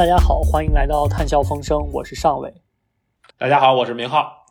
大家好，欢迎来到谈笑风生，我是尚伟。大家好，我是明浩。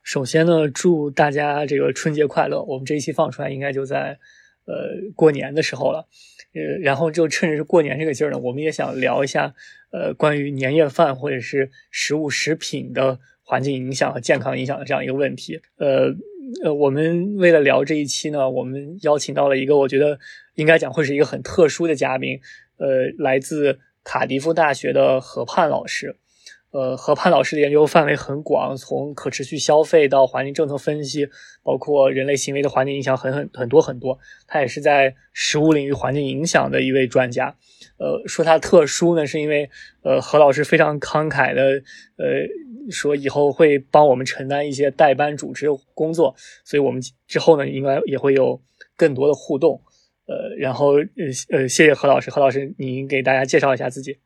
首先呢，祝大家这个春节快乐。我们这一期放出来应该就在呃过年的时候了，呃，然后就趁着是过年这个劲儿呢，我们也想聊一下呃关于年夜饭或者是食物食品的环境影响和健康影响的这样一个问题。呃呃，我们为了聊这一期呢，我们邀请到了一个我觉得应该讲会是一个很特殊的嘉宾，呃，来自卡迪夫大学的何盼老师。呃，何盼老师的研究范围很广，从可持续消费到环境政策分析，包括人类行为的环境影响，很很很多很多。他也是在食物领域环境影响的一位专家。呃，说他特殊呢，是因为呃，何老师非常慷慨的，呃，说以后会帮我们承担一些代班主持工作，所以我们之后呢，应该也会有更多的互动。呃，然后呃呃，谢谢何老师，何老师，您给大家介绍一下自己。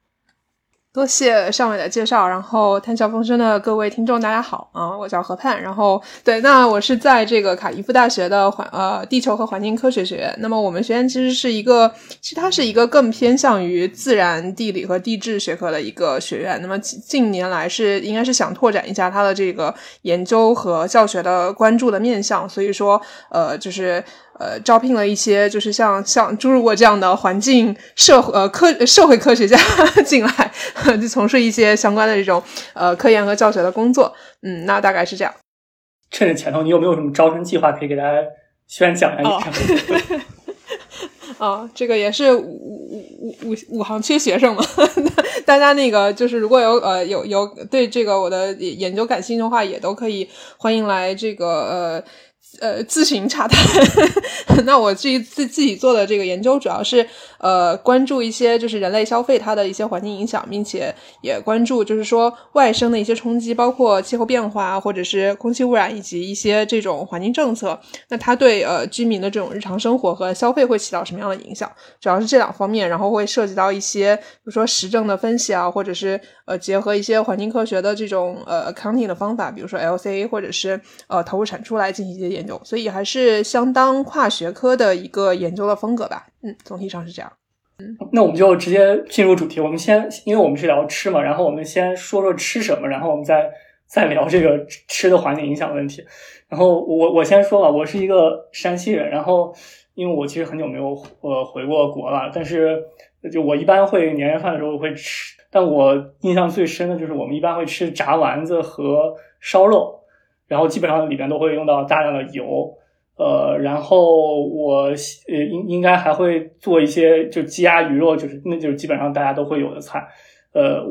多谢尚伟的介绍，然后谈笑风生的各位听众，大家好啊，我叫何盼，然后对，那我是在这个卡伊夫大学的环呃地球和环境科学学院，那么我们学院其实是一个，其实它是一个更偏向于自然地理和地质学科的一个学院，那么近年来是应该是想拓展一下它的这个研究和教学的关注的面向，所以说呃就是。呃，招聘了一些就是像像朱如我这样的环境社呃科社会科学家进来，就从事一些相关的这种呃科研和教学的工作。嗯，那大概是这样。趁着前头，你有没有什么招生计划可以给大家宣讲一下？哦，这个也是五五五五五行缺学生嘛，大家那个就是如果有呃有有对这个我的研究感兴趣的话，也都可以欢迎来这个呃。呃，自行查谈。那我自己自自己做的这个研究，主要是呃关注一些就是人类消费它的一些环境影响，并且也关注就是说外生的一些冲击，包括气候变化或者是空气污染以及一些这种环境政策，那它对呃居民的这种日常生活和消费会起到什么样的影响？主要是这两方面，然后会涉及到一些比如说实证的分析啊，或者是呃结合一些环境科学的这种呃 accounting 的方法，比如说 LCA 或者是呃投入产出来进行一些研。研究，所以还是相当跨学科的一个研究的风格吧。嗯，总体上是这样。嗯，那我们就直接进入主题。我们先，因为我们是聊吃嘛，然后我们先说说吃什么，然后我们再再聊这个吃的环境影响问题。然后我我先说吧，我是一个山西人，然后因为我其实很久没有呃回过国了，但是就我一般会年夜饭的时候会吃，但我印象最深的就是我们一般会吃炸丸子和烧肉。然后基本上里边都会用到大量的油，呃，然后我呃应应该还会做一些就鸡鸭鱼肉，就是那就是基本上大家都会有的菜，呃，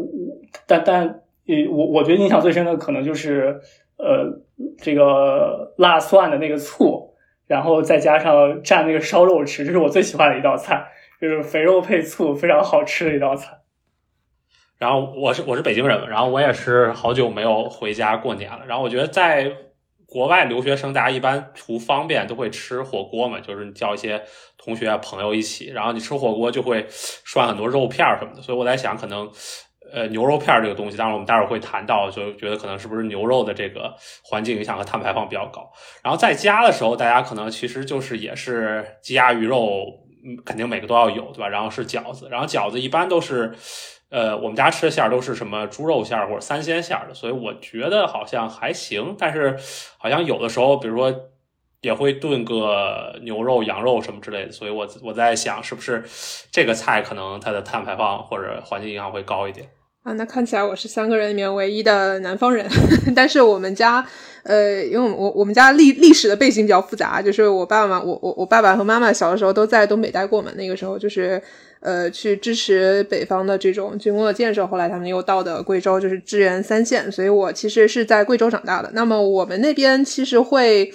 但但呃我我觉得印象最深的可能就是呃这个辣蒜的那个醋，然后再加上蘸那个烧肉吃，这是我最喜欢的一道菜，就是肥肉配醋，非常好吃的一道菜。然后我是我是北京人，然后我也是好久没有回家过年了。然后我觉得在国外留学生，大家一般图方便都会吃火锅嘛，就是你叫一些同学朋友一起，然后你吃火锅就会涮很多肉片什么的。所以我在想，可能呃牛肉片这个东西，当然我们待会儿会谈到，就觉得可能是不是牛肉的这个环境影响和碳排放比较高。然后在家的时候，大家可能其实就是也是鸡鸭鱼肉，肯定每个都要有，对吧？然后是饺子，然后饺子一般都是。呃，我们家吃的馅儿都是什么猪肉馅儿或者三鲜馅儿的，所以我觉得好像还行。但是好像有的时候，比如说也会炖个牛肉、羊肉什么之类的，所以我我在想，是不是这个菜可能它的碳排放或者环境影响会高一点啊？那看起来我是三个人里面唯一的南方人，但是我们家呃，因为我我们家历历史的背景比较复杂，就是我爸爸我我我爸爸和妈妈小的时候都在东北待过嘛，那个时候就是。呃，去支持北方的这种军工的建设，后来他们又到的贵州，就是支援三线，所以我其实是在贵州长大的。那么我们那边其实会，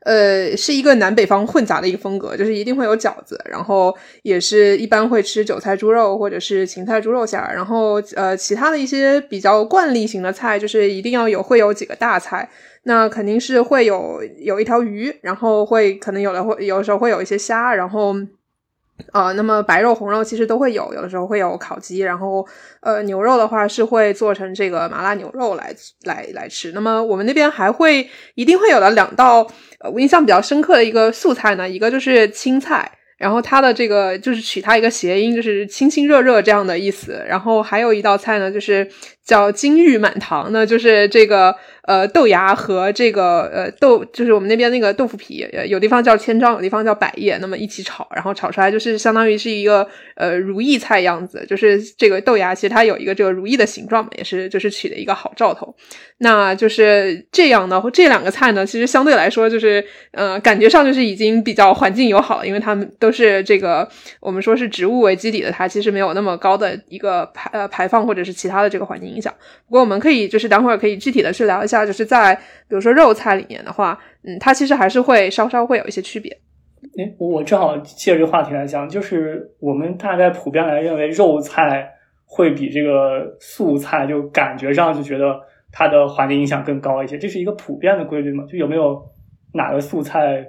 呃，是一个南北方混杂的一个风格，就是一定会有饺子，然后也是一般会吃韭菜猪肉或者是芹菜猪肉馅儿，然后呃，其他的一些比较惯例型的菜，就是一定要有会有几个大菜，那肯定是会有有一条鱼，然后会可能有的会有时候会有一些虾，然后。呃，那么白肉红肉其实都会有，有的时候会有烤鸡，然后呃牛肉的话是会做成这个麻辣牛肉来来来吃。那么我们那边还会一定会有的两道，呃，我印象比较深刻的一个素菜呢，一个就是青菜，然后它的这个就是取它一个谐音，就是亲亲热热这样的意思。然后还有一道菜呢，就是叫金玉满堂呢，就是这个呃豆芽和这个呃豆，就是我们那边那个豆腐皮，有地方叫千张，有地方叫百叶，那么一起炒，然后炒出来就是相当于是一个呃如意菜样子，就是这个豆芽其实它有一个这个如意的形状嘛，也是就是取的一个好兆头。那就是这样的，这两个菜呢，其实相对来说就是呃感觉上就是已经比较环境友好，因为它们都是这个我们说是植物为基底的，它其实没有那么高的一个排呃排放或者是其他的这个环境影响。不过我们可以就是等会儿可以具体的去聊一下，就是在比如说肉菜里面的话，嗯，它其实还是会稍稍会有一些区别。哎，我正好借这个话题来讲，就是我们大概普遍来认为肉菜会比这个素菜就感觉上就觉得它的环境影响更高一些，这是一个普遍的规律吗？就有没有哪个素菜？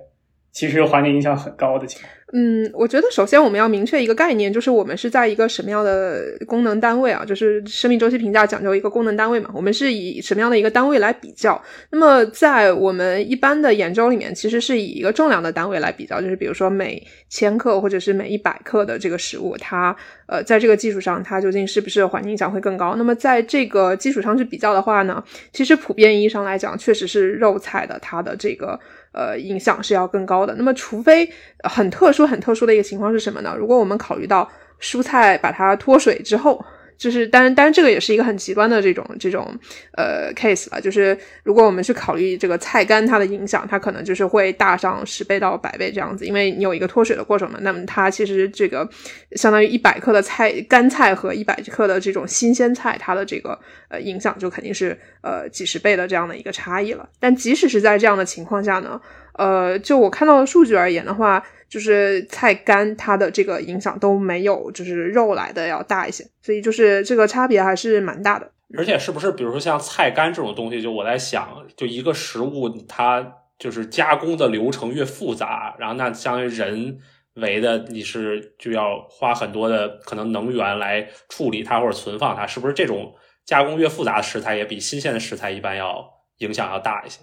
其实环境影响很高的情况。嗯，我觉得首先我们要明确一个概念，就是我们是在一个什么样的功能单位啊？就是生命周期评价讲究一个功能单位嘛。我们是以什么样的一个单位来比较？那么在我们一般的研究里面，其实是以一个重量的单位来比较，就是比如说每千克或者是每一百克的这个食物，它呃在这个基础上，它究竟是不是环境影响会更高？那么在这个基础上去比较的话呢，其实普遍意义上来讲，确实是肉菜的它的这个。呃，影响是要更高的。那么，除非很特殊、很特殊的一个情况是什么呢？如果我们考虑到蔬菜把它脱水之后。就是，当然，当然，这个也是一个很极端的这种这种呃 case 了。就是如果我们去考虑这个菜干它的影响，它可能就是会大上十倍到百倍这样子，因为你有一个脱水的过程嘛。那么它其实这个相当于一百克的菜干菜和一百克的这种新鲜菜，它的这个呃影响就肯定是呃几十倍的这样的一个差异了。但即使是在这样的情况下呢，呃，就我看到的数据而言的话。就是菜干，它的这个影响都没有，就是肉来的要大一些，所以就是这个差别还是蛮大的。而且是不是，比如说像菜干这种东西，就我在想，就一个食物它就是加工的流程越复杂，然后那相当于人为的你是就要花很多的可能能源来处理它或者存放它，是不是这种加工越复杂的食材也比新鲜的食材一般要影响要大一些？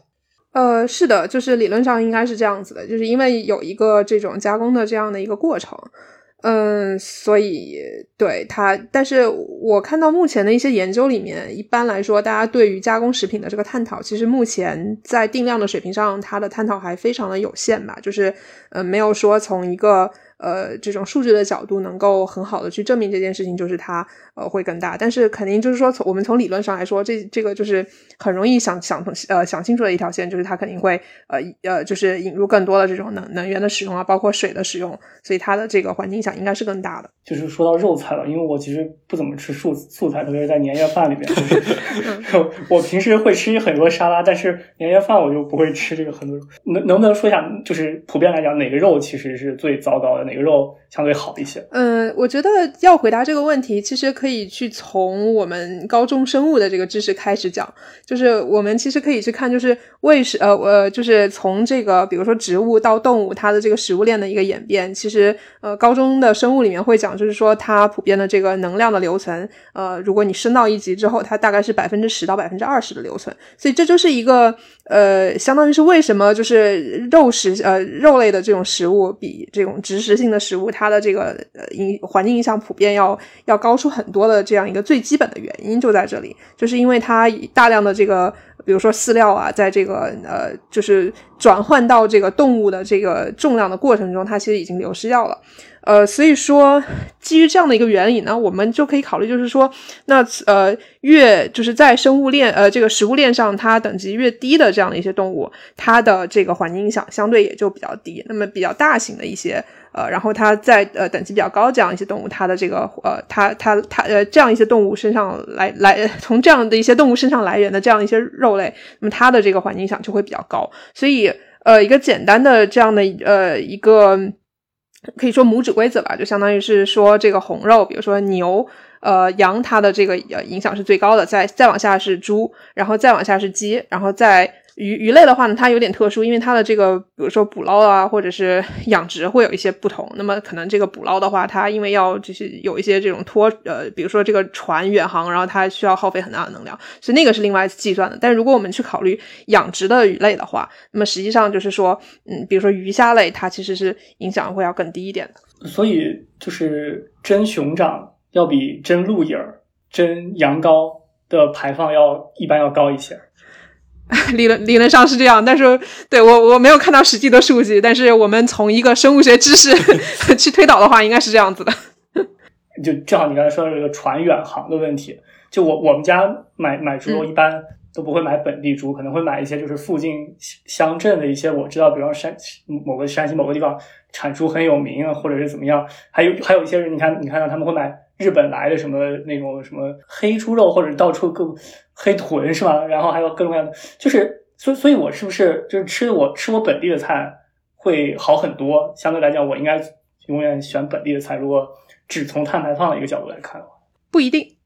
呃，是的，就是理论上应该是这样子的，就是因为有一个这种加工的这样的一个过程，嗯，所以对它，但是我看到目前的一些研究里面，一般来说，大家对于加工食品的这个探讨，其实目前在定量的水平上，它的探讨还非常的有限吧，就是呃，没有说从一个。呃，这种数据的角度能够很好的去证明这件事情，就是它呃会更大。但是肯定就是说，从我们从理论上来说，这这个就是很容易想想呃想清楚的一条线，就是它肯定会呃呃就是引入更多的这种能能源的使用啊，包括水的使用，所以它的这个环境影响应该是更大的。就是说到肉菜了，因为我其实不怎么吃素素菜，特别是在年夜饭里面。我平时会吃很多沙拉，但是年夜饭我就不会吃这个很多肉。能能不能说一下，就是普遍来讲，哪个肉其实是最糟糕的？哪个肉相对好一些？嗯，我觉得要回答这个问题，其实可以去从我们高中生物的这个知识开始讲。就是我们其实可以去看，就是为什呃呃，就是从这个比如说植物到动物，它的这个食物链的一个演变。其实呃，高中的生物里面会讲，就是说它普遍的这个能量的留存，呃，如果你升到一级之后，它大概是百分之十到百分之二十的留存。所以这就是一个呃，相当于是为什么就是肉食呃肉类的这种食物比这种植食性的食物，它的这个呃影环境影响普遍要要高出很多的这样一个最基本的原因就在这里，就是因为它大量的这个，比如说饲料啊，在这个呃就是转换到这个动物的这个重量的过程中，它其实已经流失掉了。呃，所以说基于这样的一个原理呢，我们就可以考虑，就是说，那呃，越就是在生物链呃这个食物链上，它等级越低的这样的一些动物，它的这个环境影响相对也就比较低。那么比较大型的一些呃，然后它在呃等级比较高这样一些动物，它的这个呃，它它它呃这样一些动物身上来来从这样的一些动物身上来源的这样一些肉类，那么它的这个环境影响就会比较高。所以呃，一个简单的这样的呃一个。可以说拇指规则吧，就相当于是说这个红肉，比如说牛、呃羊，它的这个呃影响是最高的，再再往下是猪，然后再往下是鸡，然后再鱼鱼类的话呢，它有点特殊，因为它的这个，比如说捕捞啊，或者是养殖会有一些不同。那么可能这个捕捞的话，它因为要就是有一些这种拖呃，比如说这个船远航，然后它需要耗费很大的能量，所以那个是另外计算的。但如果我们去考虑养殖的鱼类的话，那么实际上就是说，嗯，比如说鱼虾类，它其实是影响会要更低一点的。所以就是真熊掌要比真鹿影儿、真羊羔的排放要一般要高一些。理论理论上是这样，但是对我我没有看到实际的数据，但是我们从一个生物学知识 去推导的话，应该是这样子的。就正好你刚才说的这个船远航的问题，就我我们家买买猪肉一般都不会买本地猪，可能会买一些就是附近乡镇的一些我知道，比方山某个山西某个地方产猪很有名啊，或者是怎么样，还有还有一些人，你看你看到他们会买。日本来的什么那种什么黑猪肉，或者到处各黑豚是吧？然后还有各种各样的，就是所所以，我是不是就是吃我吃我本地的菜会好很多？相对来讲，我应该永远选本地的菜。如果只从碳排放的一个角度来看的话，不一定。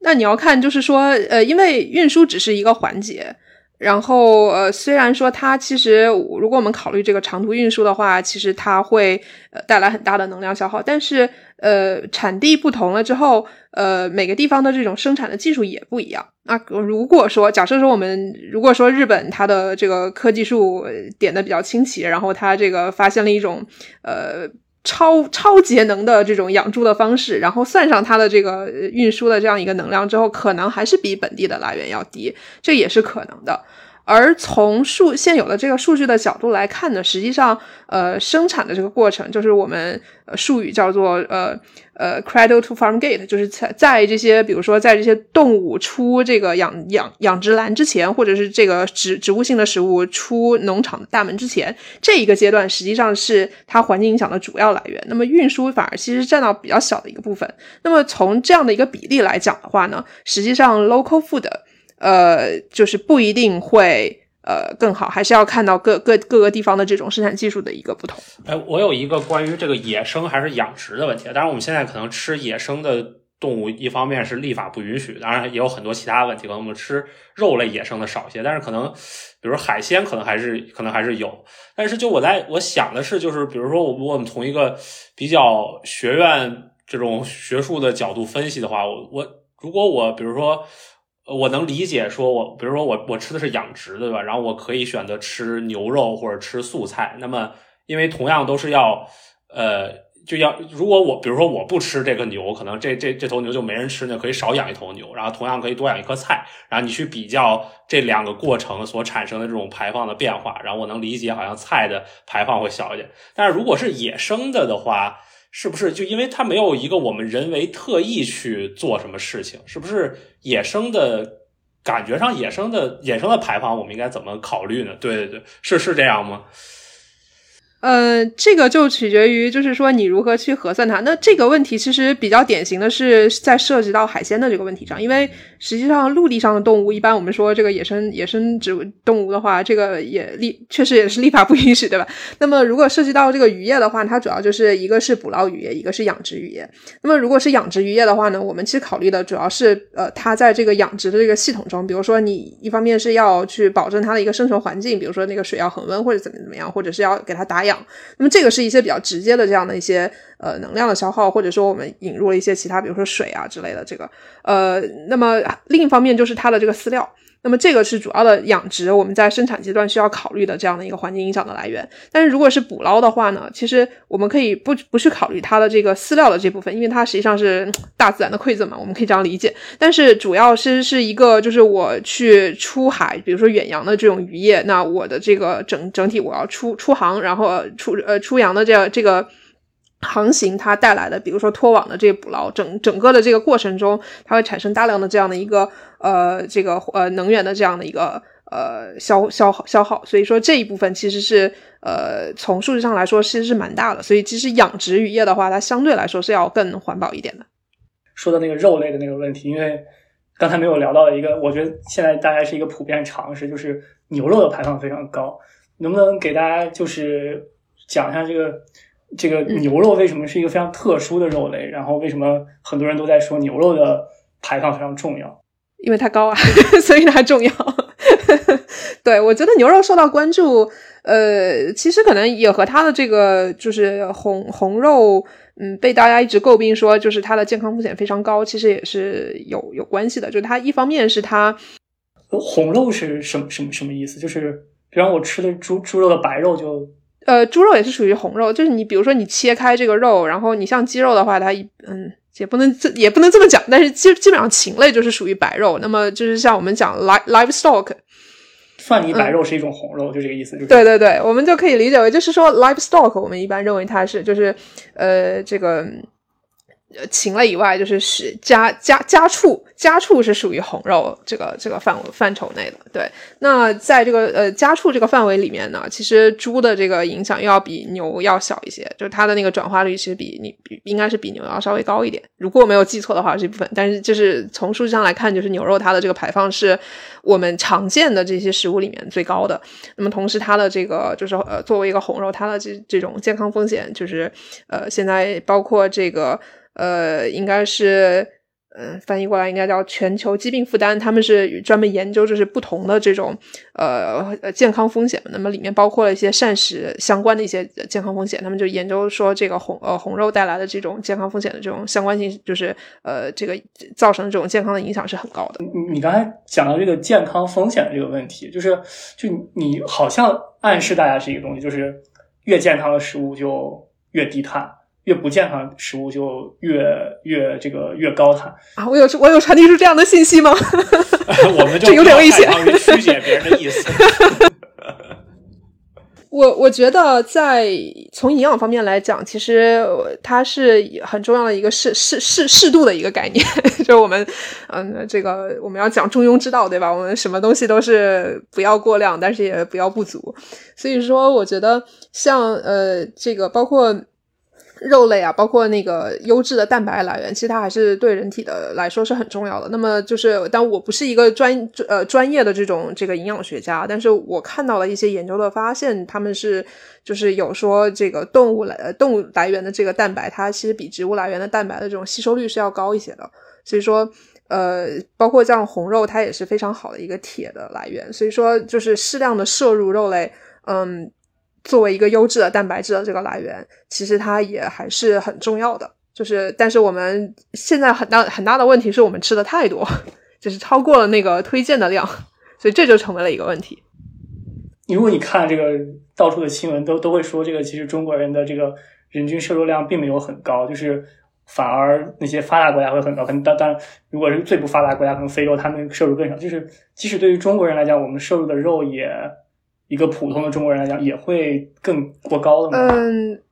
那你要看，就是说，呃，因为运输只是一个环节。然后，呃，虽然说它其实，如果我们考虑这个长途运输的话，其实它会呃带来很大的能量消耗。但是，呃，产地不同了之后，呃，每个地方的这种生产的技术也不一样。那如果说，假设说我们如果说日本它的这个科技树点的比较清奇，然后它这个发现了一种呃。超超节能的这种养猪的方式，然后算上它的这个运输的这样一个能量之后，可能还是比本地的来源要低，这也是可能的。而从数现有的这个数据的角度来看呢，实际上，呃，生产的这个过程就是我们呃术语叫做呃呃 cradle to farm gate，就是在在这些比如说在这些动物出这个养养养殖栏之前，或者是这个植植物性的食物出农场的大门之前，这一个阶段实际上是它环境影响的主要来源。那么运输反而其实占到比较小的一个部分。那么从这样的一个比例来讲的话呢，实际上 local food。呃，就是不一定会呃更好，还是要看到各各各个地方的这种生产技术的一个不同。哎，我有一个关于这个野生还是养殖的问题。当然，我们现在可能吃野生的动物，一方面是立法不允许，当然也有很多其他问题。可能我们吃肉类野生的少一些，但是可能比如海鲜，可能还是可能还是有。但是就我在我想的是，就是比如说我我们从一个比较学院这种学术的角度分析的话，我我如果我比如说。我能理解，说我比如说我我吃的是养殖的，对吧？然后我可以选择吃牛肉或者吃素菜。那么，因为同样都是要，呃，就要如果我比如说我不吃这个牛，可能这这这头牛就没人吃，那可以少养一头牛。然后同样可以多养一棵菜。然后你去比较这两个过程所产生的这种排放的变化，然后我能理解，好像菜的排放会小一点。但是如果是野生的的话，是不是就因为它没有一个我们人为特意去做什么事情？是不是野生的感觉上，野生的野生的排放，我们应该怎么考虑呢？对对对，是是这样吗？呃，这个就取决于，就是说你如何去核算它。那这个问题其实比较典型的是在涉及到海鲜的这个问题上，因为实际上陆地上的动物，一般我们说这个野生野生植物动物的话，这个也立确实也是立法不允许，对吧？那么如果涉及到这个渔业的话，它主要就是一个是捕捞渔业，一个是养殖渔业。那么如果是养殖渔业的话呢，我们其实考虑的主要是呃，它在这个养殖的这个系统中，比如说你一方面是要去保证它的一个生存环境，比如说那个水要恒温或者怎么怎么样，或者是要给它打。氧，那么这个是一些比较直接的这样的一些呃能量的消耗，或者说我们引入了一些其他，比如说水啊之类的这个呃，那么另一方面就是它的这个饲料。那么这个是主要的养殖，我们在生产阶段需要考虑的这样的一个环境影响的来源。但是如果是捕捞的话呢，其实我们可以不不去考虑它的这个饲料的这部分，因为它实际上是大自然的馈赠嘛，我们可以这样理解。但是主要是是一个，就是我去出海，比如说远洋的这种渔业，那我的这个整整体我要出出航，然后出呃出洋的这样这个。航行它带来的，比如说拖网的这个捕捞，整整个的这个过程中，它会产生大量的这样的一个呃这个呃能源的这样的一个呃消消耗消耗，所以说这一部分其实是呃从数据上来说其实是蛮大的，所以其实养殖渔业的话，它相对来说是要更环保一点的。说的那个肉类的那个问题，因为刚才没有聊到一个，我觉得现在大概是一个普遍常识，就是牛肉的排放非常高，能不能给大家就是讲一下这个？这个牛肉为什么是一个非常特殊的肉类？然后为什么很多人都在说牛肉的排放非常重要？因为它高啊，所以它重要。对，我觉得牛肉受到关注，呃，其实可能也和它的这个就是红红肉，嗯，被大家一直诟病说就是它的健康风险非常高，其实也是有有关系的。就是它一方面是它红肉是什么什么什么意思？就是比方我吃的猪猪肉的白肉就。呃，猪肉也是属于红肉，就是你比如说你切开这个肉，然后你像鸡肉的话，它一嗯也不能这也不能这么讲，但是基基本上禽类就是属于白肉。那么就是像我们讲 live livestock，蒜泥白肉是一种红肉，就这个意思。对对对，我们就可以理解为就是说 livestock，我们一般认为它是就是呃这个。呃，禽类以外，就是是家家家畜，家畜是属于红肉这个这个范范畴内的。对，那在这个呃家畜这个范围里面呢，其实猪的这个影响又要比牛要小一些，就是它的那个转化率其实比你应该是比牛要稍微高一点。如果我没有记错的话，这部分，但是就是从数据上来看，就是牛肉它的这个排放是我们常见的这些食物里面最高的。那么同时，它的这个就是呃作为一个红肉，它的这这种健康风险，就是呃现在包括这个。呃，应该是，嗯，翻译过来应该叫全球疾病负担。他们是专门研究就是不同的这种呃健康风险，那么里面包括了一些膳食相关的一些健康风险。他们就研究说这个红呃红肉带来的这种健康风险的这种相关性，就是呃这个造成的这种健康的影响是很高的。你你刚才讲到这个健康风险的这个问题，就是就你好像暗示大家是一个东西，就是越健康的食物就越低碳。越不健康食物就越越这个越高碳啊！我有我有传递出这样的信息吗？我们就有点危险，曲解别人的意思。我我觉得在从营养方面来讲，其实它是很重要的一个适适适适度的一个概念。就是我们嗯，这个我们要讲中庸之道，对吧？我们什么东西都是不要过量，但是也不要不足。所以说，我觉得像呃，这个包括。肉类啊，包括那个优质的蛋白来源，其实它还是对人体的来说是很重要的。那么就是，但我不是一个专呃专业的这种这个营养学家，但是我看到了一些研究的发现，他们是就是有说这个动物来动物来源的这个蛋白，它其实比植物来源的蛋白的这种吸收率是要高一些的。所以说，呃，包括像红肉，它也是非常好的一个铁的来源。所以说，就是适量的摄入肉类，嗯。作为一个优质的蛋白质的这个来源，其实它也还是很重要的。就是，但是我们现在很大很大的问题是我们吃的太多，就是超过了那个推荐的量，所以这就成为了一个问题。如果你看这个到处的新闻，都都会说这个其实中国人的这个人均摄入量并没有很高，就是反而那些发达国家会很高。可能当当如果是最不发达国家，可能非洲他们摄入更少。就是即使对于中国人来讲，我们摄入的肉也。一个普通的中国人来讲，也会更过高的吗？嗯。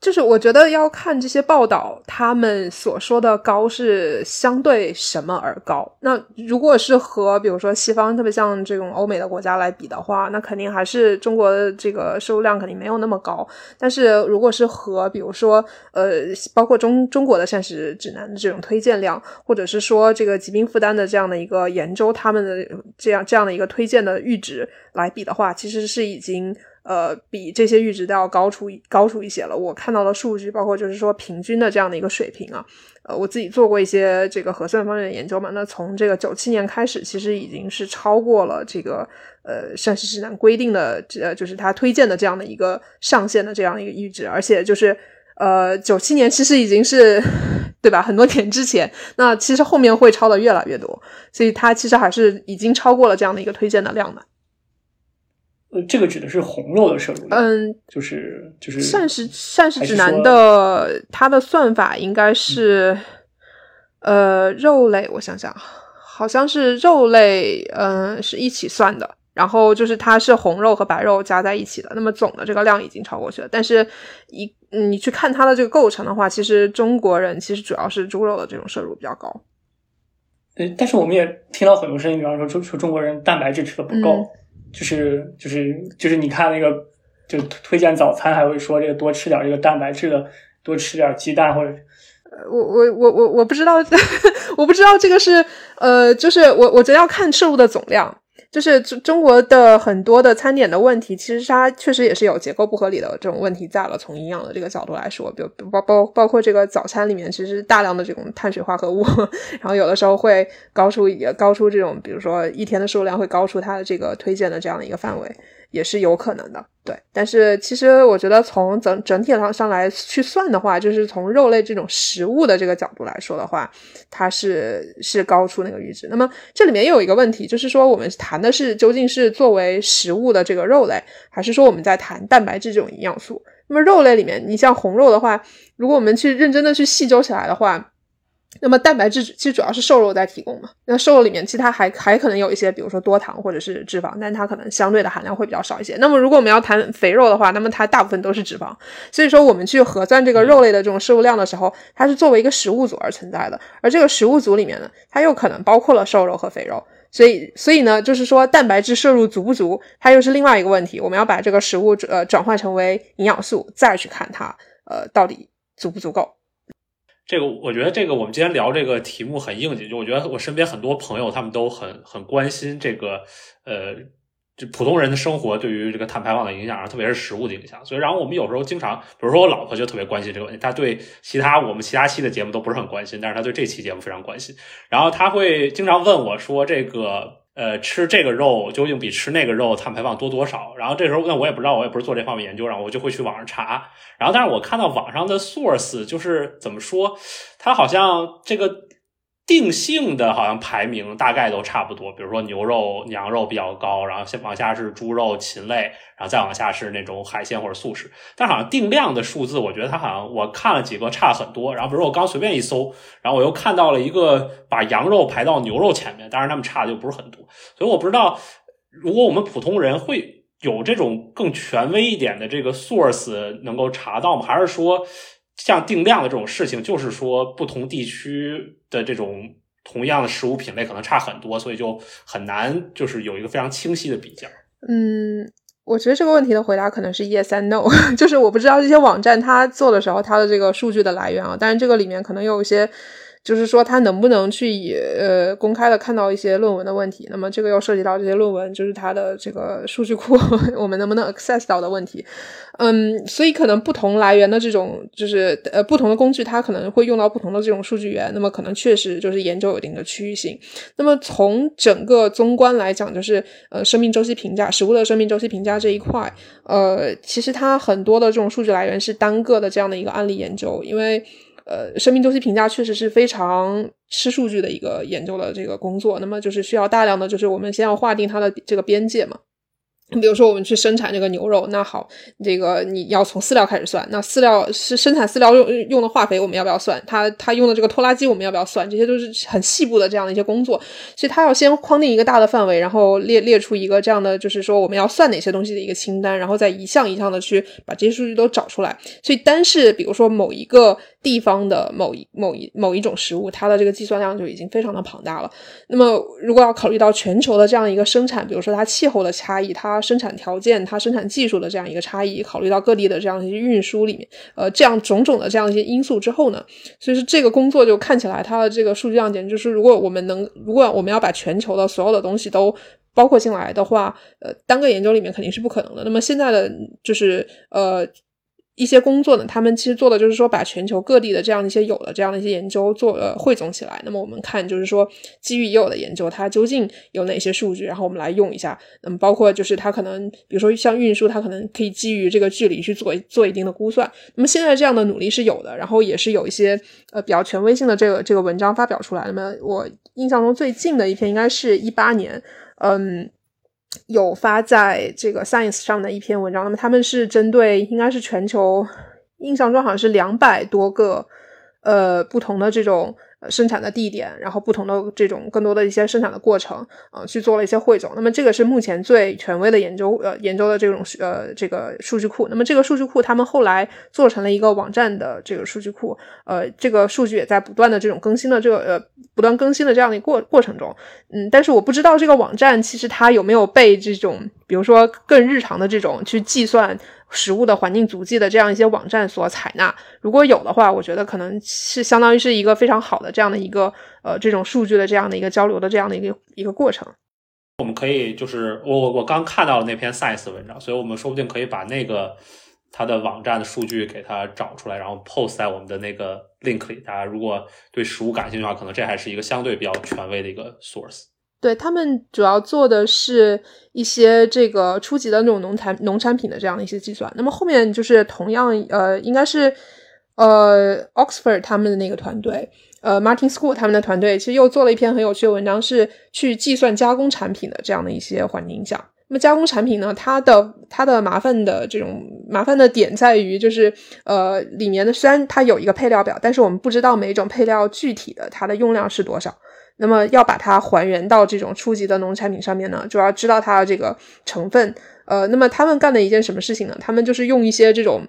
就是我觉得要看这些报道，他们所说的高是相对什么而高？那如果是和比如说西方，特别像这种欧美的国家来比的话，那肯定还是中国的这个摄入量肯定没有那么高。但是如果是和比如说呃，包括中中国的膳食指南的这种推荐量，或者是说这个疾病负担的这样的一个研究，他们的这样这样的一个推荐的阈值来比的话，其实是已经。呃，比这些阈值都要高出高出一些了。我看到的数据，包括就是说平均的这样的一个水平啊。呃，我自己做过一些这个核算方面的研究嘛。那从这个九七年开始，其实已经是超过了这个呃膳食指南规定的，呃，就是他推荐的这样的一个上限的这样一个阈值。而且就是呃九七年其实已经是对吧？很多年之前，那其实后面会超的越来越多，所以它其实还是已经超过了这样的一个推荐的量的。呃，这个指的是红肉的摄入量，嗯，就是就是膳食膳食指南的它的算法应该是，呃，肉类，我想想，好像是肉类，嗯，是一起算的，然后就是它是红肉和白肉加在一起的，那么总的这个量已经超过去了。但是一你去看它的这个构成的话，其实中国人其实主要是猪肉的这种摄入比较高。对，但是我们也听到很多声音，比方说说说中国人蛋白质吃的不够。就是就是就是你看那个，就推荐早餐还会说这个多吃点这个蛋白质的，多吃点鸡蛋或者，我我我我我不知道，我不知道这个是呃，就是我我觉得要看摄入的总量，就是中中国的很多的餐点的问题，其实它确实也是有结构不合理的这种问题在了。从营养的这个角度来说，比如包包包括这个早餐里面，其实大量的这种碳水化合物，然后有的时候会高出也高出这种，比如说一天的数量会高出它的这个推荐的这样的一个范围。也是有可能的，对。但是其实我觉得从整整体上上来去算的话，就是从肉类这种食物的这个角度来说的话，它是是高出那个阈值。那么这里面又有一个问题，就是说我们谈的是究竟是作为食物的这个肉类，还是说我们在谈蛋白质这种营养素？那么肉类里面，你像红肉的话，如果我们去认真的去细究起来的话。那么蛋白质其实主要是瘦肉在提供嘛，那瘦肉里面其实它还还可能有一些，比如说多糖或者是脂肪，但它可能相对的含量会比较少一些。那么如果我们要谈肥肉的话，那么它大部分都是脂肪，所以说我们去核算这个肉类的这种摄入量的时候，它是作为一个食物组而存在的，而这个食物组里面呢，它又可能包括了瘦肉和肥肉，所以所以呢，就是说蛋白质摄入足不足，它又是另外一个问题。我们要把这个食物呃转换成为营养素，再去看它呃到底足不足够。这个我觉得，这个我们今天聊这个题目很应景。就我觉得我身边很多朋友，他们都很很关心这个，呃，就普通人的生活对于这个碳排放的影响，特别是食物的影响。所以，然后我们有时候经常，比如说我老婆就特别关心这个问题，她对其他我们其他期的节目都不是很关心，但是她对这期节目非常关心。然后她会经常问我说：“这个。”呃，吃这个肉究竟比吃那个肉碳排放多多少？然后这时候，那我也不知道，我也不是做这方面研究，然后我就会去网上查。然后，但是我看到网上的 source 就是怎么说，它好像这个。定性的好像排名大概都差不多，比如说牛肉、羊肉比较高，然后先往下是猪肉、禽类，然后再往下是那种海鲜或者素食。但好像定量的数字，我觉得它好像我看了几个差很多。然后比如说我刚随便一搜，然后我又看到了一个把羊肉排到牛肉前面，当然他们差的就不是很多。所以我不知道，如果我们普通人会有这种更权威一点的这个 source 能够查到吗？还是说？像定量的这种事情，就是说不同地区的这种同样的食物品类可能差很多，所以就很难就是有一个非常清晰的比较。嗯，我觉得这个问题的回答可能是 yes and no，就是我不知道这些网站它做的时候它的这个数据的来源啊，但是这个里面可能有一些。就是说，他能不能去以呃公开的看到一些论文的问题？那么这个又涉及到这些论文，就是它的这个数据库，我们能不能 access 到的问题？嗯，所以可能不同来源的这种，就是呃不同的工具，它可能会用到不同的这种数据源。那么可能确实就是研究有一定的区域性。那么从整个综观来讲，就是呃生命周期评价，食物的生命周期评价这一块，呃，其实它很多的这种数据来源是单个的这样的一个案例研究，因为。呃，生命周期评价确实是非常吃数据的一个研究的这个工作，那么就是需要大量的，就是我们先要划定它的这个边界嘛。你比如说，我们去生产这个牛肉，那好，这个你要从饲料开始算。那饲料是生产饲料用用的化肥，我们要不要算？它它用的这个拖拉机，我们要不要算？这些都是很细部的这样的一些工作。所以，它要先框定一个大的范围，然后列列出一个这样的，就是说我们要算哪些东西的一个清单，然后再一项一项的去把这些数据都找出来。所以，单是比如说某一个地方的某一某一某一种食物，它的这个计算量就已经非常的庞大了。那么，如果要考虑到全球的这样一个生产，比如说它气候的差异，它生产条件、它生产技术的这样一个差异，考虑到各地的这样一些运输里面，呃，这样种种的这样一些因素之后呢，所以说这个工作就看起来它的这个数据量简直就是，如果我们能，如果我们要把全球的所有的东西都包括进来的话，呃，单个研究里面肯定是不可能的。那么现在的就是呃。一些工作呢，他们其实做的就是说，把全球各地的这样一些有的这样的一些研究做呃汇总起来。那么我们看，就是说基于已有的研究，它究竟有哪些数据，然后我们来用一下。那么包括就是它可能，比如说像运输，它可能可以基于这个距离去做做一定的估算。那么现在这样的努力是有的，然后也是有一些呃比较权威性的这个这个文章发表出来。那么我印象中最近的一篇应该是一八年，嗯。有发在这个 Science 上的一篇文章，那么他们是针对应该是全球，印象中好像是两百多个呃不同的这种。呃，生产的地点，然后不同的这种更多的一些生产的过程，呃，去做了一些汇总。那么这个是目前最权威的研究，呃，研究的这种呃这个数据库。那么这个数据库他们后来做成了一个网站的这个数据库，呃，这个数据也在不断的这种更新的这个呃不断更新的这样的过过程中。嗯，但是我不知道这个网站其实它有没有被这种，比如说更日常的这种去计算。食物的环境足迹的这样一些网站所采纳，如果有的话，我觉得可能是相当于是一个非常好的这样的一个呃这种数据的这样的一个交流的这样的一个一个过程。我们可以就是我我我刚看到了那篇 Science 文章，所以我们说不定可以把那个它的网站的数据给它找出来，然后 post 在我们的那个 link 里。大家如果对食物感兴趣的话，可能这还是一个相对比较权威的一个 source。对他们主要做的是一些这个初级的那种农产农产品的这样的一些计算。那么后面就是同样呃，应该是呃 Oxford 他们的那个团队，呃 Martin School 他们的团队，其实又做了一篇很有趣的文章，是去计算加工产品的这样的一些环境影响。那么加工产品呢，它的它的麻烦的这种麻烦的点在于，就是呃里面的虽然它有一个配料表，但是我们不知道每一种配料具体的它的用量是多少。那么要把它还原到这种初级的农产品上面呢，就要知道它的这个成分。呃，那么他们干的一件什么事情呢？他们就是用一些这种，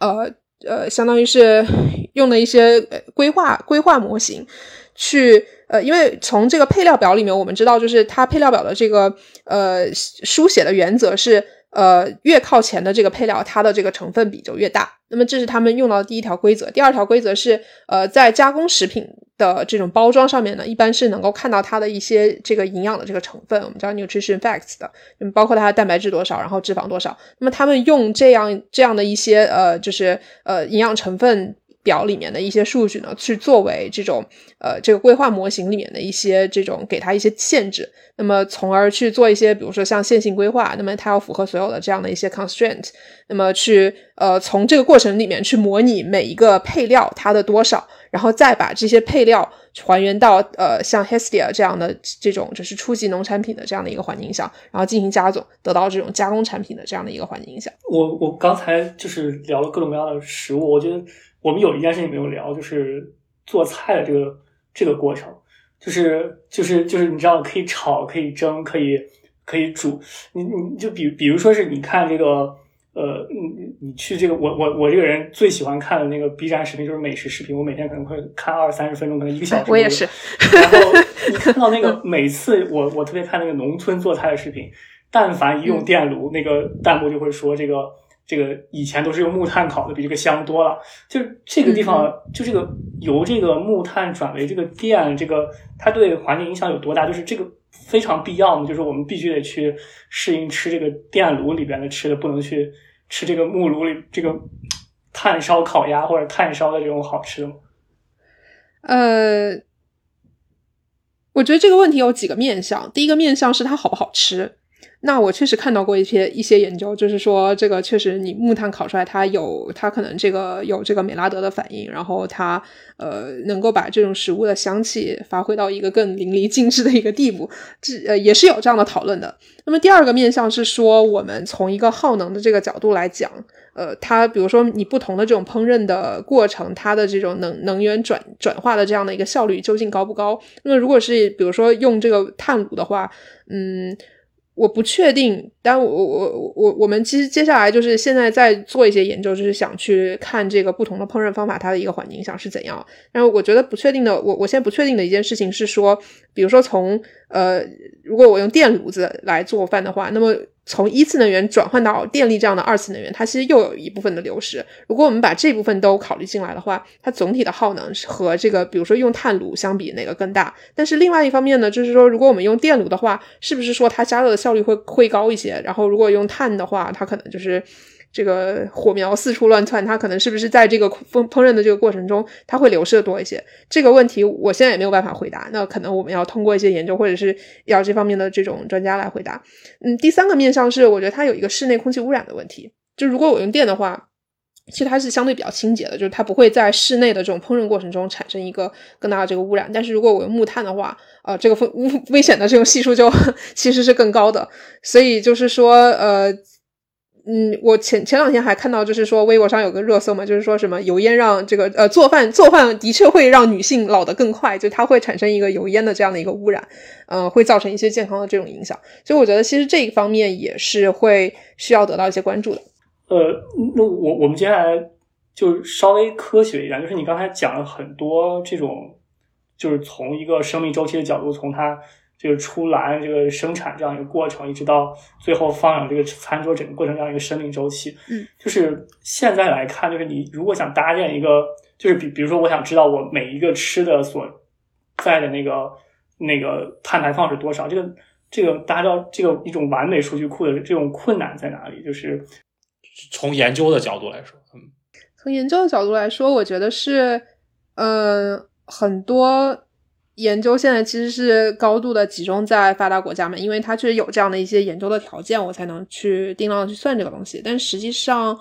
呃呃，相当于是用了一些规划规划模型，去呃，因为从这个配料表里面，我们知道就是它配料表的这个呃书写的原则是。呃，越靠前的这个配料，它的这个成分比就越大。那么这是他们用到的第一条规则。第二条规则是，呃，在加工食品的这种包装上面呢，一般是能够看到它的一些这个营养的这个成分，我们叫 nutrition facts 的，包括它的蛋白质多少，然后脂肪多少。那么他们用这样这样的一些呃，就是呃营养成分。表里面的一些数据呢，去作为这种呃这个规划模型里面的一些这种给它一些限制，那么从而去做一些，比如说像线性规划，那么它要符合所有的这样的一些 constraint，那么去呃从这个过程里面去模拟每一个配料它的多少，然后再把这些配料还原到呃像 Hestia 这样的这种就是初级农产品的这样的一个环境下，然后进行加总，得到这种加工产品的这样的一个环境下。我我刚才就是聊了各种各样的食物，我觉得。我们有一件事情没有聊，就是做菜的这个这个过程，就是就是就是你知道，可以炒，可以蒸，可以可以煮。你你就比比如说是你看这个呃，你你去这个我我我这个人最喜欢看的那个 B 站视频就是美食视频，我每天可能会看二三十分钟，可能一个小时。我也是。然后你看到那个每次我我特别看那个农村做菜的视频，但凡一用电炉，那个弹幕就会说这个。这个以前都是用木炭烤的，比这个香多了。就是这个地方，就这个由这个木炭转为这个电，这个它对环境影响有多大？就是这个非常必要的，就是我们必须得去适应吃这个电炉里边的吃的，不能去吃这个木炉里这个炭烧烤鸭或者炭烧的这种好吃的。呃，我觉得这个问题有几个面向。第一个面向是它好不好吃。那我确实看到过一些一些研究，就是说这个确实你木炭烤出来，它有它可能这个有这个美拉德的反应，然后它呃能够把这种食物的香气发挥到一个更淋漓尽致的一个地步，这呃也是有这样的讨论的。那么第二个面向是说，我们从一个耗能的这个角度来讲，呃，它比如说你不同的这种烹饪的过程，它的这种能能源转转化的这样的一个效率究竟高不高？那么如果是比如说用这个炭炉的话，嗯。我不确定，但我我我我们其实接下来就是现在在做一些研究，就是想去看这个不同的烹饪方法它的一个环境影响是怎样。但是我觉得不确定的，我我现在不确定的一件事情是说，比如说从呃，如果我用电炉子来做饭的话，那么。从一次能源转换到电力这样的二次能源，它其实又有一部分的流失。如果我们把这部分都考虑进来的话，它总体的耗能和这个，比如说用碳炉相比哪个更大？但是另外一方面呢，就是说如果我们用电炉的话，是不是说它加热的效率会会高一些？然后如果用碳的话，它可能就是。这个火苗四处乱窜，它可能是不是在这个烹烹饪的这个过程中，它会流失的多一些？这个问题我现在也没有办法回答。那可能我们要通过一些研究，或者是要这方面的这种专家来回答。嗯，第三个面向是，我觉得它有一个室内空气污染的问题。就如果我用电的话，其实它是相对比较清洁的，就是它不会在室内的这种烹饪过程中产生一个更大的这个污染。但是如果我用木炭的话，呃，这个风危 危险的这种系数就 其实是更高的。所以就是说，呃。嗯，我前前两天还看到，就是说微博上有个热搜嘛，就是说什么油烟让这个呃做饭做饭的确会让女性老得更快，就它会产生一个油烟的这样的一个污染，呃，会造成一些健康的这种影响。所以我觉得其实这一方面也是会需要得到一些关注的。呃，那我我们接下来就稍微科学一点，就是你刚才讲了很多这种，就是从一个生命周期的角度，从它。这个出栏、这个生产这样一个过程，一直到最后放养这个餐桌，整个过程这样一个生命周期，嗯，就是现在来看，就是你如果想搭建一个，就是比比如说，我想知道我每一个吃的所在的那个那个碳排放是多少，这个这个达到这个一种完美数据库的这种困难在哪里？就是从研究的角度来说，嗯，从研究的角度来说，我觉得是，呃，很多研究现在其实是高度的集中在发达国家嘛，因为它确实有这样的一些研究的条件，我才能去定量的去算这个东西。但实际上，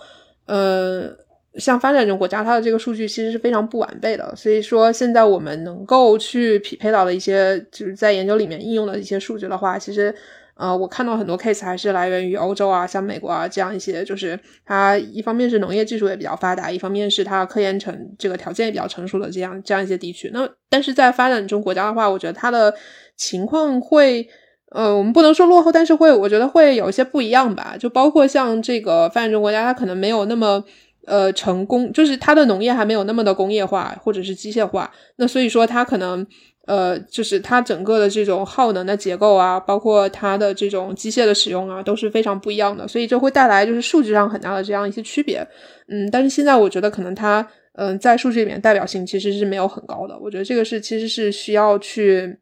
呃。像发展中国家，它的这个数据其实是非常不完备的，所以说现在我们能够去匹配到的一些，就是在研究里面应用的一些数据的话，其实，呃，我看到很多 case 还是来源于欧洲啊，像美国啊这样一些，就是它一方面是农业技术也比较发达，一方面是它科研成这个条件也比较成熟的这样这样一些地区。那但是在发展中国家的话，我觉得它的情况会，呃，我们不能说落后，但是会，我觉得会有一些不一样吧。就包括像这个发展中国家，它可能没有那么。呃，成功就是它的农业还没有那么的工业化或者是机械化，那所以说它可能呃，就是它整个的这种耗能的结构啊，包括它的这种机械的使用啊，都是非常不一样的，所以这会带来就是数据上很大的这样一些区别。嗯，但是现在我觉得可能它嗯在数据里面代表性其实是没有很高的，我觉得这个是其实是需要去。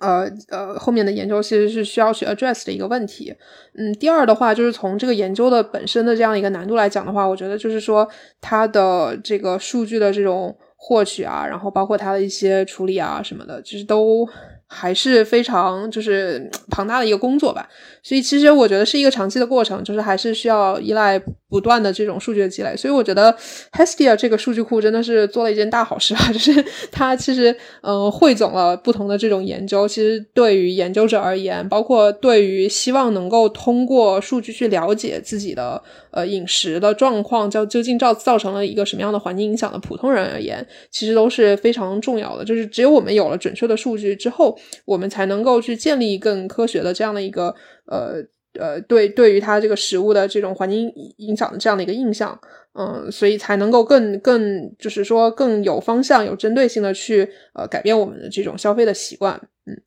呃呃，后面的研究其实是需要去 address 的一个问题。嗯，第二的话，就是从这个研究的本身的这样一个难度来讲的话，我觉得就是说它的这个数据的这种获取啊，然后包括它的一些处理啊什么的，其实都。还是非常就是庞大的一个工作吧，所以其实我觉得是一个长期的过程，就是还是需要依赖不断的这种数据的积累。所以我觉得 Hestia 这个数据库真的是做了一件大好事啊，就是它其实嗯汇总了不同的这种研究，其实对于研究者而言，包括对于希望能够通过数据去了解自己的呃饮食的状况，叫究竟造造成了一个什么样的环境影响的普通人而言，其实都是非常重要的。就是只有我们有了准确的数据之后。我们才能够去建立更科学的这样的一个呃呃对对于它这个食物的这种环境影响的这样的一个印象，嗯，所以才能够更更就是说更有方向、有针对性的去呃改变我们的这种消费的习惯，嗯。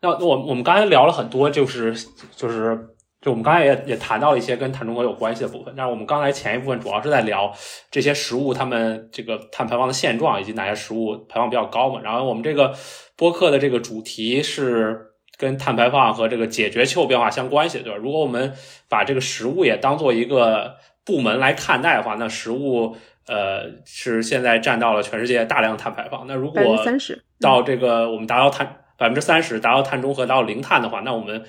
那我我们刚才聊了很多，就是就是。就我们刚才也也谈到了一些跟碳中和有关系的部分，但是我们刚才前一部分主要是在聊这些食物它们这个碳排放的现状，以及哪些食物排放比较高嘛。然后我们这个播客的这个主题是跟碳排放和这个解决气候变化相关系，对吧？如果我们把这个食物也当做一个部门来看待的话，那食物呃是现在占到了全世界大量碳排放。那如果到这个我们达到碳百分之三十达到碳中和达到零碳的话，那我们。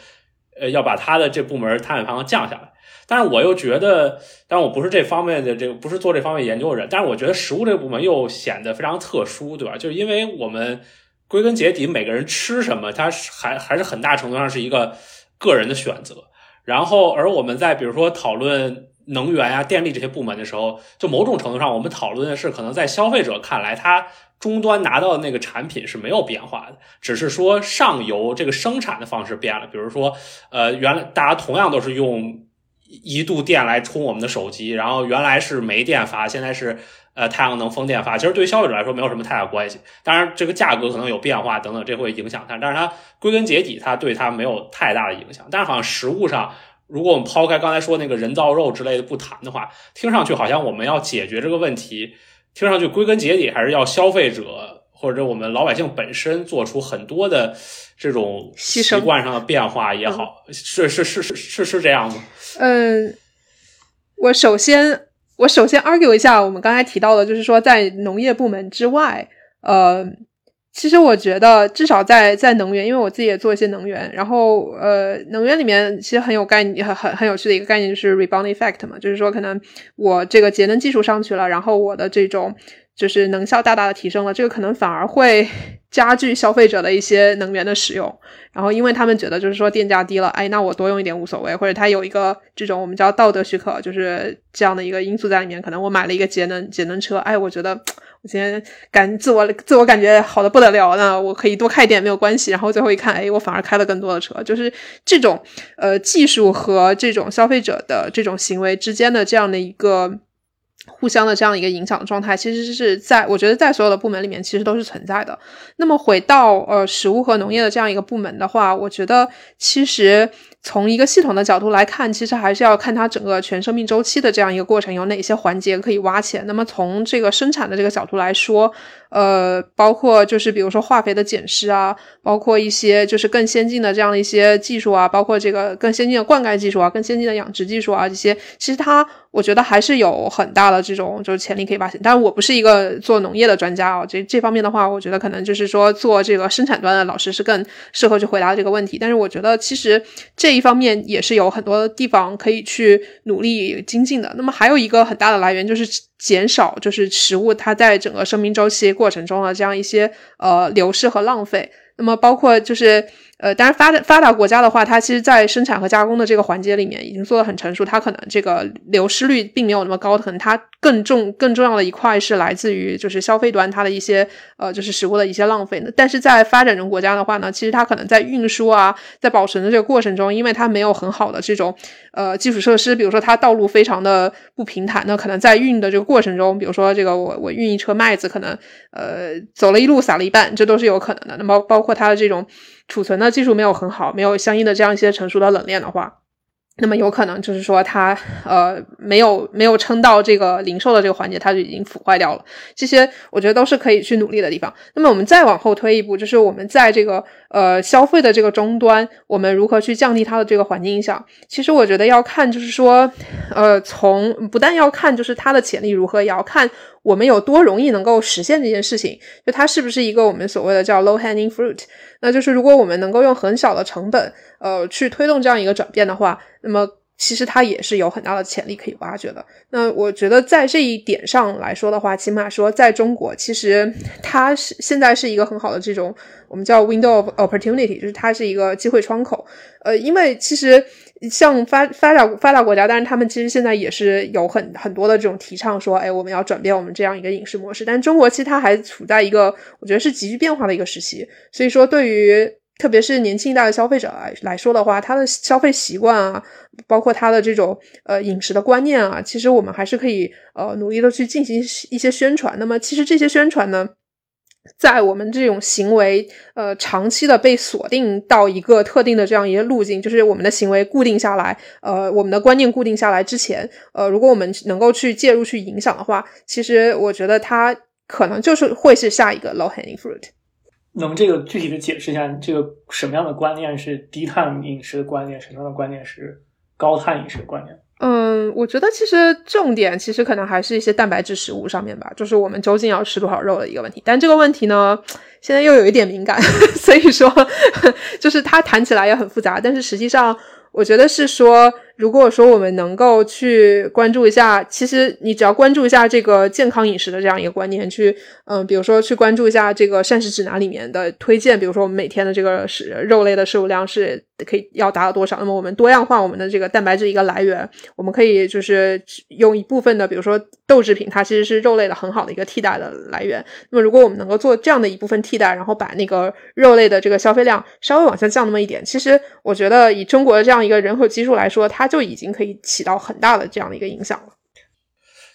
呃，要把他的这部门碳排放降下来，但是我又觉得，但我不是这方面的这个，不是做这方面研究的人，但是我觉得食物这个部门又显得非常特殊，对吧？就是因为我们归根结底，每个人吃什么，它还还是很大程度上是一个个人的选择。然后，而我们在比如说讨论能源呀、电力这些部门的时候，就某种程度上，我们讨论的是可能在消费者看来，他。终端拿到的那个产品是没有变化的，只是说上游这个生产的方式变了。比如说，呃，原来大家同样都是用一度电来充我们的手机，然后原来是煤电发，现在是呃太阳能、风电发。其实对消费者来说没有什么太大关系。当然，这个价格可能有变化等等，这会影响它。但是它归根结底，它对它没有太大的影响。但是好像实物上，如果我们抛开刚才说那个人造肉之类的不谈的话，听上去好像我们要解决这个问题。听上去归根结底还是要消费者或者我们老百姓本身做出很多的这种习惯上的变化也好，是是是是是是这样吗？嗯，我首先我首先 argue 一下，我们刚才提到的，就是说在农业部门之外，呃，其实我觉得至少在在能源，因为我自己也做一些能源，然后呃，能源里面其实很有概念，很很很有趣的一个概念就是 rebound effect 嘛，就是说可能我这个节能技术上去了，然后我的这种。就是能效大大的提升了，这个可能反而会 加剧消费者的一些能源的使用。然后，因为他们觉得就是说电价低了，哎，那我多用一点无所谓，或者他有一个这种我们叫道德许可，就是这样的一个因素在里面。可能我买了一个节能节能车，哎，我觉得我今天感自我自我感觉好的不得了，那我可以多开一点没有关系。然后最后一看，哎，我反而开了更多的车。就是这种呃技术和这种消费者的这种行为之间的这样的一个。互相的这样一个影响状态，其实是在我觉得在所有的部门里面，其实都是存在的。那么回到呃食物和农业的这样一个部门的话，我觉得其实从一个系统的角度来看，其实还是要看它整个全生命周期的这样一个过程有哪些环节可以挖潜。那么从这个生产的这个角度来说，呃，包括就是比如说化肥的减施啊，包括一些就是更先进的这样的一些技术啊，包括这个更先进的灌溉技术啊，更先进的养殖技术啊，这些其实它我觉得还是有很大的这种就是潜力可以发现。但是我不是一个做农业的专家啊，这这方面的话，我觉得可能就是说做这个生产端的老师是更适合去回答这个问题。但是我觉得其实这一方面也是有很多地方可以去努力精进的。那么还有一个很大的来源就是减少，就是食物它在整个生命周期过程中的这样一些呃流失和浪费。那么包括就是。呃，当然发达发达国家的话，它其实，在生产和加工的这个环节里面已经做得很成熟，它可能这个流失率并没有那么高，可能它更重更重要的一块是来自于就是消费端它的一些呃就是食物的一些浪费呢。但是在发展中国家的话呢，其实它可能在运输啊，在保存的这个过程中，因为它没有很好的这种呃基础设施，比如说它道路非常的不平坦，那可能在运的这个过程中，比如说这个我我运一车麦子，可能呃走了一路撒了一半，这都是有可能的。那么包括它的这种。储存的技术没有很好，没有相应的这样一些成熟的冷链的话。那么有可能就是说它呃没有没有撑到这个零售的这个环节，它就已经腐坏掉了。这些我觉得都是可以去努力的地方。那么我们再往后推一步，就是我们在这个呃消费的这个终端，我们如何去降低它的这个环境影响？其实我觉得要看就是说，呃，从不但要看就是它的潜力如何，也要看我们有多容易能够实现这件事情。就它是不是一个我们所谓的叫 low hanging fruit？那就是如果我们能够用很小的成本，呃，去推动这样一个转变的话。那么，其实它也是有很大的潜力可以挖掘的。那我觉得在这一点上来说的话，起码说在中国，其实它是现在是一个很好的这种我们叫 window of opportunity，就是它是一个机会窗口。呃，因为其实像发发达发达国家，但是他们其实现在也是有很很多的这种提倡说，哎，我们要转变我们这样一个饮食模式。但中国其实它还处在一个我觉得是急剧变化的一个时期，所以说对于。特别是年轻一代的消费者来来说的话，他的消费习惯啊，包括他的这种呃饮食的观念啊，其实我们还是可以呃努力的去进行一些宣传。那么，其实这些宣传呢，在我们这种行为呃长期的被锁定到一个特定的这样一个路径，就是我们的行为固定下来，呃，我们的观念固定下来之前，呃，如果我们能够去介入去影响的话，其实我觉得它可能就是会是下一个 low hanging fruit。那么这个具体的解释一下，这个什么样的观念是低碳饮食的观念，什么样的观念是高碳饮食的观念？嗯，我觉得其实重点其实可能还是一些蛋白质食物上面吧，就是我们究竟要吃多少肉的一个问题。但这个问题呢，现在又有一点敏感，所以说 就是它谈起来也很复杂，但是实际上。我觉得是说，如果说我们能够去关注一下，其实你只要关注一下这个健康饮食的这样一个观念，去嗯，比如说去关注一下这个膳食指南里面的推荐，比如说我们每天的这个是肉类的摄入量是可以要达到多少，那么我们多样化我们的这个蛋白质一个来源，我们可以就是用一部分的，比如说豆制品，它其实是肉类的很好的一个替代的来源。那么如果我们能够做这样的一部分替代，然后把那个肉类的这个消费量稍微往下降那么一点，其实我觉得以中国的这样。一个人口基数来说，它就已经可以起到很大的这样的一个影响了。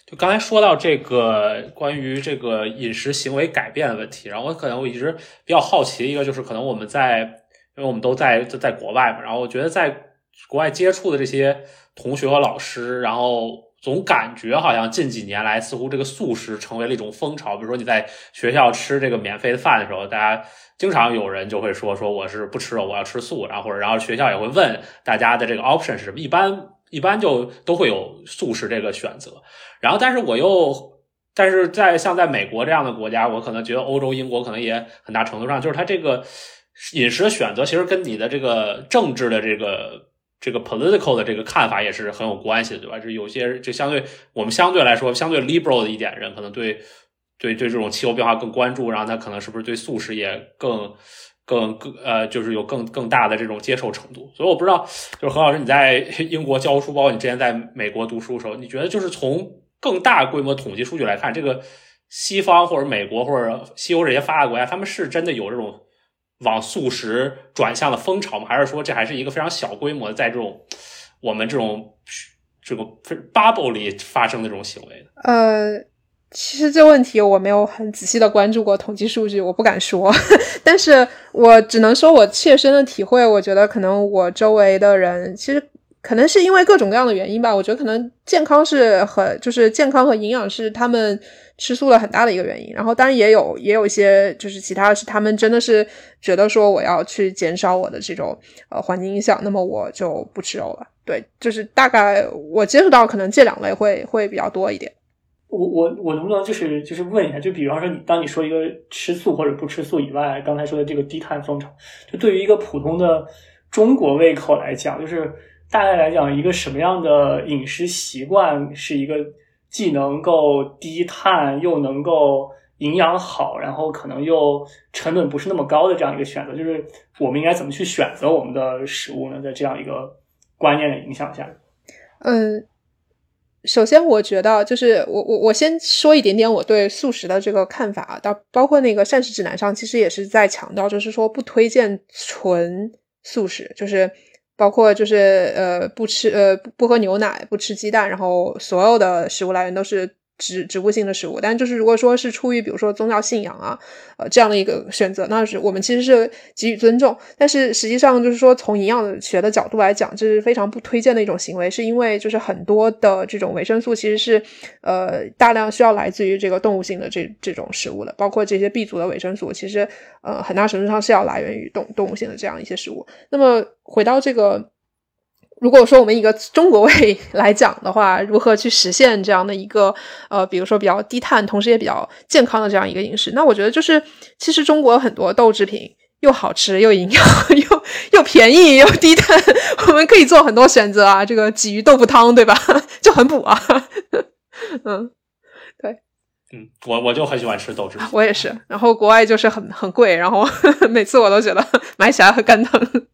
就刚才说到这个关于这个饮食行为改变的问题，然后我可能我一直比较好奇的一个，就是可能我们在，因为我们都在在国外嘛，然后我觉得在国外接触的这些同学和老师，然后。总感觉好像近几年来，似乎这个素食成为了一种风潮。比如说你在学校吃这个免费的饭的时候，大家经常有人就会说说我是不吃肉，我要吃素。然后或者然后学校也会问大家的这个 option 是什么，一般一般就都会有素食这个选择。然后但是我又但是在像在美国这样的国家，我可能觉得欧洲、英国可能也很大程度上就是它这个饮食的选择，其实跟你的这个政治的这个。这个 political 的这个看法也是很有关系的，对吧？就有些就相对我们相对来说相对 liberal 的一点人，可能对对对这种气候变化更关注，然后他可能是不是对素食也更更更呃，就是有更更大的这种接受程度。所以我不知道，就是何老师你在英国教书，包括你之前在美国读书的时候，你觉得就是从更大规模统计数据来看，这个西方或者美国或者西欧这些发达国家，他们是真的有这种？往素食转向的风潮吗？还是说这还是一个非常小规模的，在这种我们这种这个 bubble 里发生的这种行为呃，其实这问题我没有很仔细的关注过统计数据，我不敢说。但是我只能说我切身的体会，我觉得可能我周围的人其实。可能是因为各种各样的原因吧。我觉得可能健康是很，就是健康和营养是他们吃素了很大的一个原因。然后当然也有也有一些就是其他是他们真的是觉得说我要去减少我的这种呃环境影响，那么我就不吃肉了。对，就是大概我接触到可能这两类会会比较多一点。我我我能不能就是就是问一下，就比方说你当你说一个吃素或者不吃素以外，刚才说的这个低碳风潮，就对于一个普通的中国胃口来讲，就是大概来讲，一个什么样的饮食习惯是一个既能够低碳又能够营养好，然后可能又成本不是那么高的这样一个选择？就是我们应该怎么去选择我们的食物呢？在这样一个观念的影响下，嗯，首先我觉得就是我我我先说一点点我对素食的这个看法，到包括那个膳食指南上其实也是在强调，就是说不推荐纯素食，就是包括就是呃不吃呃不喝牛奶，不吃鸡蛋，然后所有的食物来源都是。植植物性的食物，但就是如果说是出于比如说宗教信仰啊，呃这样的一个选择，那是我们其实是给予尊重。但是实际上就是说从营养学的角度来讲，这是非常不推荐的一种行为，是因为就是很多的这种维生素其实是呃大量需要来自于这个动物性的这这种食物的，包括这些 B 族的维生素，其实呃很大程度上是要来源于动动物性的这样一些食物。那么回到这个。如果说我们一个中国胃来讲的话，如何去实现这样的一个呃，比如说比较低碳，同时也比较健康的这样一个饮食？那我觉得就是，其实中国有很多豆制品，又好吃又营养，又又便宜又低碳，我们可以做很多选择啊。这个鲫鱼豆腐汤，对吧？就很补啊。嗯，对，嗯，我我就很喜欢吃豆制品，我也是。然后国外就是很很贵，然后每次我都觉得买起来很肝疼。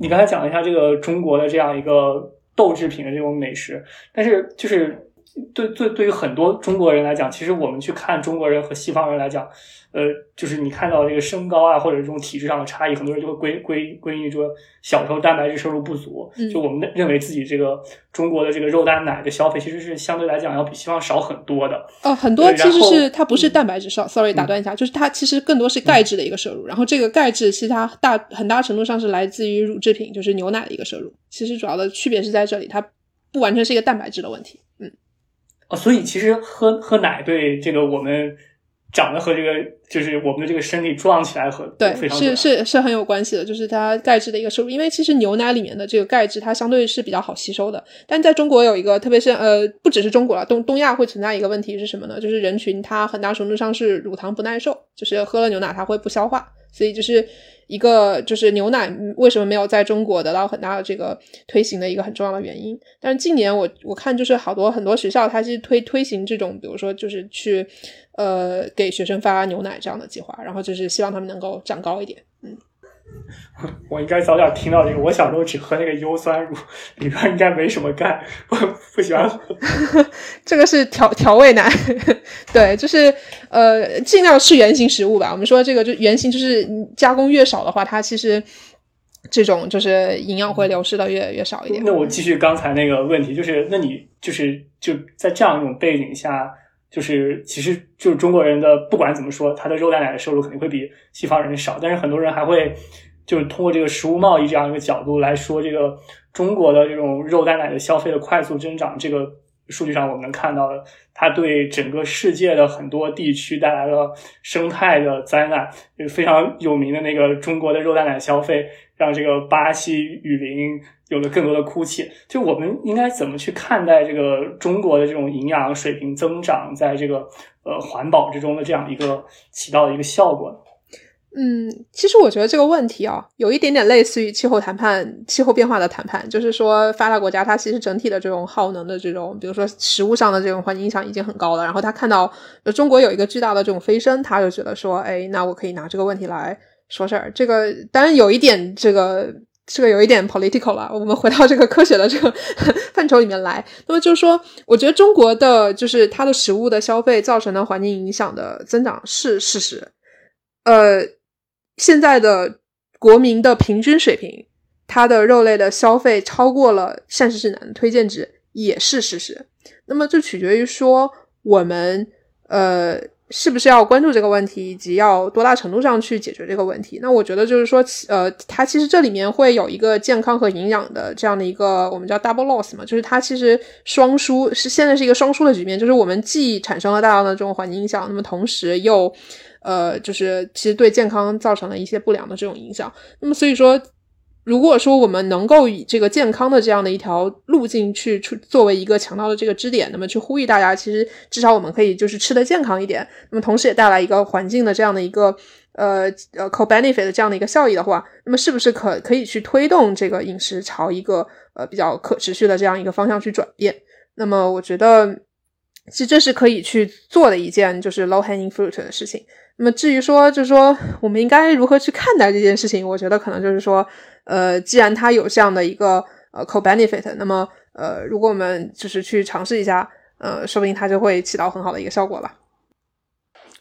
你刚才讲了一下这个中国的这样一个豆制品的这种美食，但是就是对对对于很多中国人来讲，其实我们去看中国人和西方人来讲。呃，就是你看到这个身高啊，或者这种体质上的差异，很多人就会归归归于说小时候蛋白质摄入不足。就我们认为自己这个中国的这个肉蛋奶的消费，其实是相对来讲要比西方少很多的。哦，很多其实是它不是蛋白质少，sorry 打断一下，就是它其实更多是钙质的一个摄入。然后这个钙质其实它大很大程度上是来自于乳制品，就是牛奶的一个摄入。其实主要的区别是在这里，它不完全是一个蛋白质的问题。嗯，哦，所以其实喝喝奶对这个我们。长得和这个就是我们的这个身体撞起来和对是是是很有关系的，就是它钙质的一个摄入。因为其实牛奶里面的这个钙质它相对是比较好吸收的，但在中国有一个特别是呃不只是中国了，东东亚会存在一个问题是什么呢？就是人群它很大程度上是乳糖不耐受，就是喝了牛奶它会不消化，所以就是一个就是牛奶为什么没有在中国得到很大的这个推行的一个很重要的原因。但是近年我我看就是好多很多学校它是推推行这种，比如说就是去。呃，给学生发牛奶这样的计划，然后就是希望他们能够长高一点。嗯，我应该早点听到这个。我小时候只喝那个优酸乳，里边应该没什么钙，我不喜欢喝。这个是调调味奶，对，就是呃，尽量吃原形食物吧。我们说这个就原形，就是加工越少的话，它其实这种就是营养会流失的越越少一点。那我继续刚才那个问题，就是那你就是就在这样一种背景下。就是，其实就是中国人的，不管怎么说，他的肉蛋奶的收入肯定会比西方人少。但是很多人还会，就是通过这个食物贸易这样一个角度来说，这个中国的这种肉蛋奶的消费的快速增长，这个数据上我们能看到的，它对整个世界的很多地区带来了生态的灾难。就非常有名的那个中国的肉蛋奶消费，让这个巴西雨林。有了更多的哭泣，就我们应该怎么去看待这个中国的这种营养水平增长，在这个呃环保之中的这样一个起到的一个效果呢？嗯，其实我觉得这个问题啊，有一点点类似于气候谈判、气候变化的谈判，就是说发达国家它其实整体的这种耗能的这种，比如说食物上的这种环境影响已经很高了，然后他看到中国有一个巨大的这种飞升，他就觉得说，哎，那我可以拿这个问题来说事儿。这个当然有一点这个。这个有一点 political 了，我们回到这个科学的这个 范畴里面来。那么就是说，我觉得中国的就是它的食物的消费造成的环境影响的增长是事实。呃，现在的国民的平均水平，它的肉类的消费超过了膳食指南的推荐值也是事实。那么就取决于说我们呃是不是要关注这个问题，以及要多大程度上去解决这个问题？那我觉得就是说，呃，它其实这里面会有一个健康和营养的这样的一个我们叫 double loss 嘛，就是它其实双输是现在是一个双输的局面，就是我们既产生了大量的这种环境影响，那么同时又呃，就是其实对健康造成了一些不良的这种影响。那么所以说。如果说我们能够以这个健康的这样的一条路径去出作为一个强调的这个支点，那么去呼吁大家，其实至少我们可以就是吃的健康一点，那么同时也带来一个环境的这样的一个呃呃 co benefit 的这样的一个效益的话，那么是不是可可以去推动这个饮食朝一个呃比较可持续的这样一个方向去转变？那么我觉得其实这是可以去做的一件就是 low hanging fruit 的事情。那么至于说就是说我们应该如何去看待这件事情，我觉得可能就是说。呃，既然它有这样的一个呃 co benefit，那么呃，如果我们就是去尝试一下，呃，说不定它就会起到很好的一个效果吧。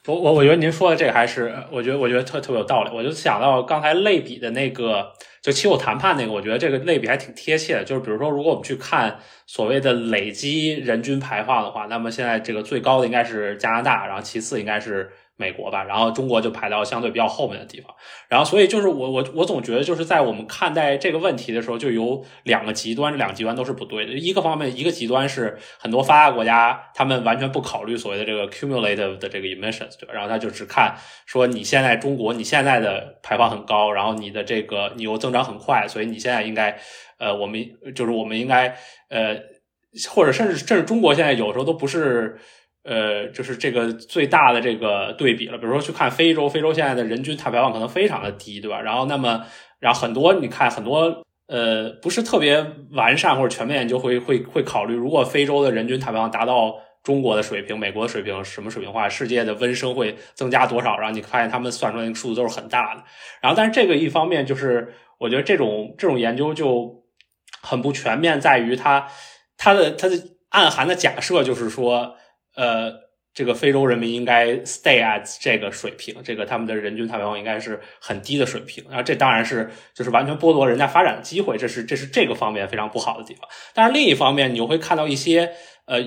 我我我觉得您说的这个还是，我觉得我觉得特特别有道理。我就想到刚才类比的那个，就气候谈判那个，我觉得这个类比还挺贴切的。就是比如说，如果我们去看所谓的累积人均排放的话，那么现在这个最高的应该是加拿大，然后其次应该是。美国吧，然后中国就排到相对比较后面的地方，然后所以就是我我我总觉得就是在我们看待这个问题的时候，就有两个极端，这两个极端都是不对的。一个方面，一个极端是很多发达国家他们完全不考虑所谓的这个 cumulative 的这个 emissions，对吧？然后他就只看说你现在中国你现在的排放很高，然后你的这个你又增长很快，所以你现在应该呃，我们就是我们应该呃，或者甚至甚至中国现在有时候都不是。呃，就是这个最大的这个对比了。比如说去看非洲，非洲现在的人均碳排放可能非常的低，对吧？然后那么，然后很多你看很多呃不是特别完善或者全面研究会会会考虑，如果非洲的人均碳排放达到中国的水平、美国的水平，什么水平的话，世界的温升会增加多少？然后你发现他们算出来那个数字都是很大的。然后，但是这个一方面就是我觉得这种这种研究就很不全面，在于它它的它的暗含的假设就是说。呃，这个非洲人民应该 stay at 这个水平，这个他们的人均碳排放应该是很低的水平，然后这当然是就是完全剥夺人家发展的机会，这是这是这个方面非常不好的地方。但是另一方面，你又会看到一些呃，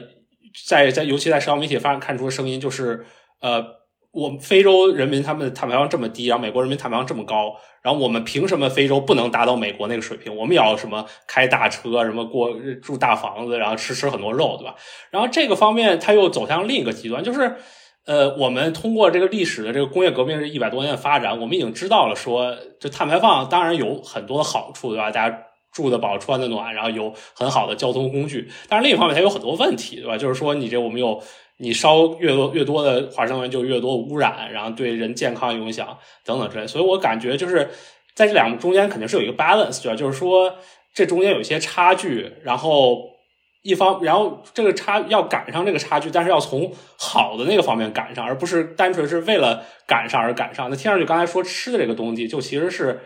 在在尤其在社交媒体发看出的声音，就是呃。我非洲人民他们的碳排放这么低，然后美国人民碳排放这么高，然后我们凭什么非洲不能达到美国那个水平？我们也要什么开大车，什么过住大房子，然后吃吃很多肉，对吧？然后这个方面他又走向另一个极端，就是呃，我们通过这个历史的这个工业革命这一百多年的发展，我们已经知道了说，这碳排放当然有很多好处，对吧？大家住的饱，穿的暖，然后有很好的交通工具，但是另一方面它有很多问题，对吧？就是说你这我们有。你烧越多越多的化石能源，就越多污染，然后对人健康影响等等之类。所以我感觉就是在这两个中间肯定是有一个 balance，就是说这中间有一些差距，然后一方，然后这个差要赶上这个差距，但是要从好的那个方面赶上，而不是单纯是为了赶上而赶上。那听上去刚才说吃的这个东西，就其实是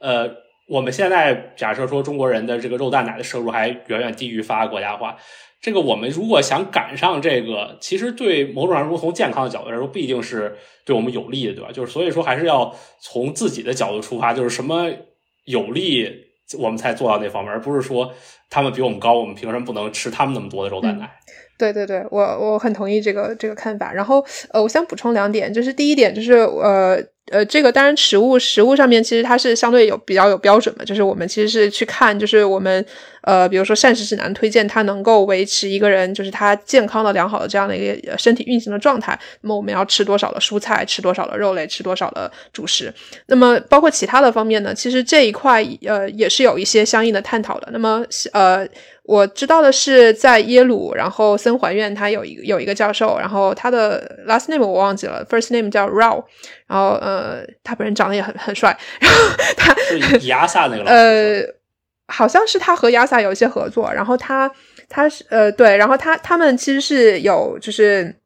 呃，我们现在假设说中国人的这个肉蛋奶的摄入还远远低于发达国家的话。这个我们如果想赶上这个，其实对某种程度从健康的角度来说，不一定是对我们有利的，对吧？就是所以说，还是要从自己的角度出发，就是什么有利，我们才做到那方面，而不是说他们比我们高，我们凭什么不能吃他们那么多的肉蛋奶？对对对，我我很同意这个这个看法。然后呃，我想补充两点，就是第一点就是呃。呃，这个当然，食物食物上面其实它是相对有比较有标准的，就是我们其实是去看，就是我们呃，比如说膳食指南推荐它能够维持一个人就是他健康的良好的这样的一个身体运行的状态，那么我们要吃多少的蔬菜，吃多少的肉类，吃多少的主食，那么包括其他的方面呢，其实这一块呃也是有一些相应的探讨的。那么呃。我知道的是，在耶鲁，然后森怀院他有一有一个教授，然后他的 last name 我忘记了，first name 叫 Rao，然后呃，他本人长得也很很帅，然后他是亚萨那个呃，好像是他和亚萨有一些合作，然后他他是呃对，然后他他们其实是有就是。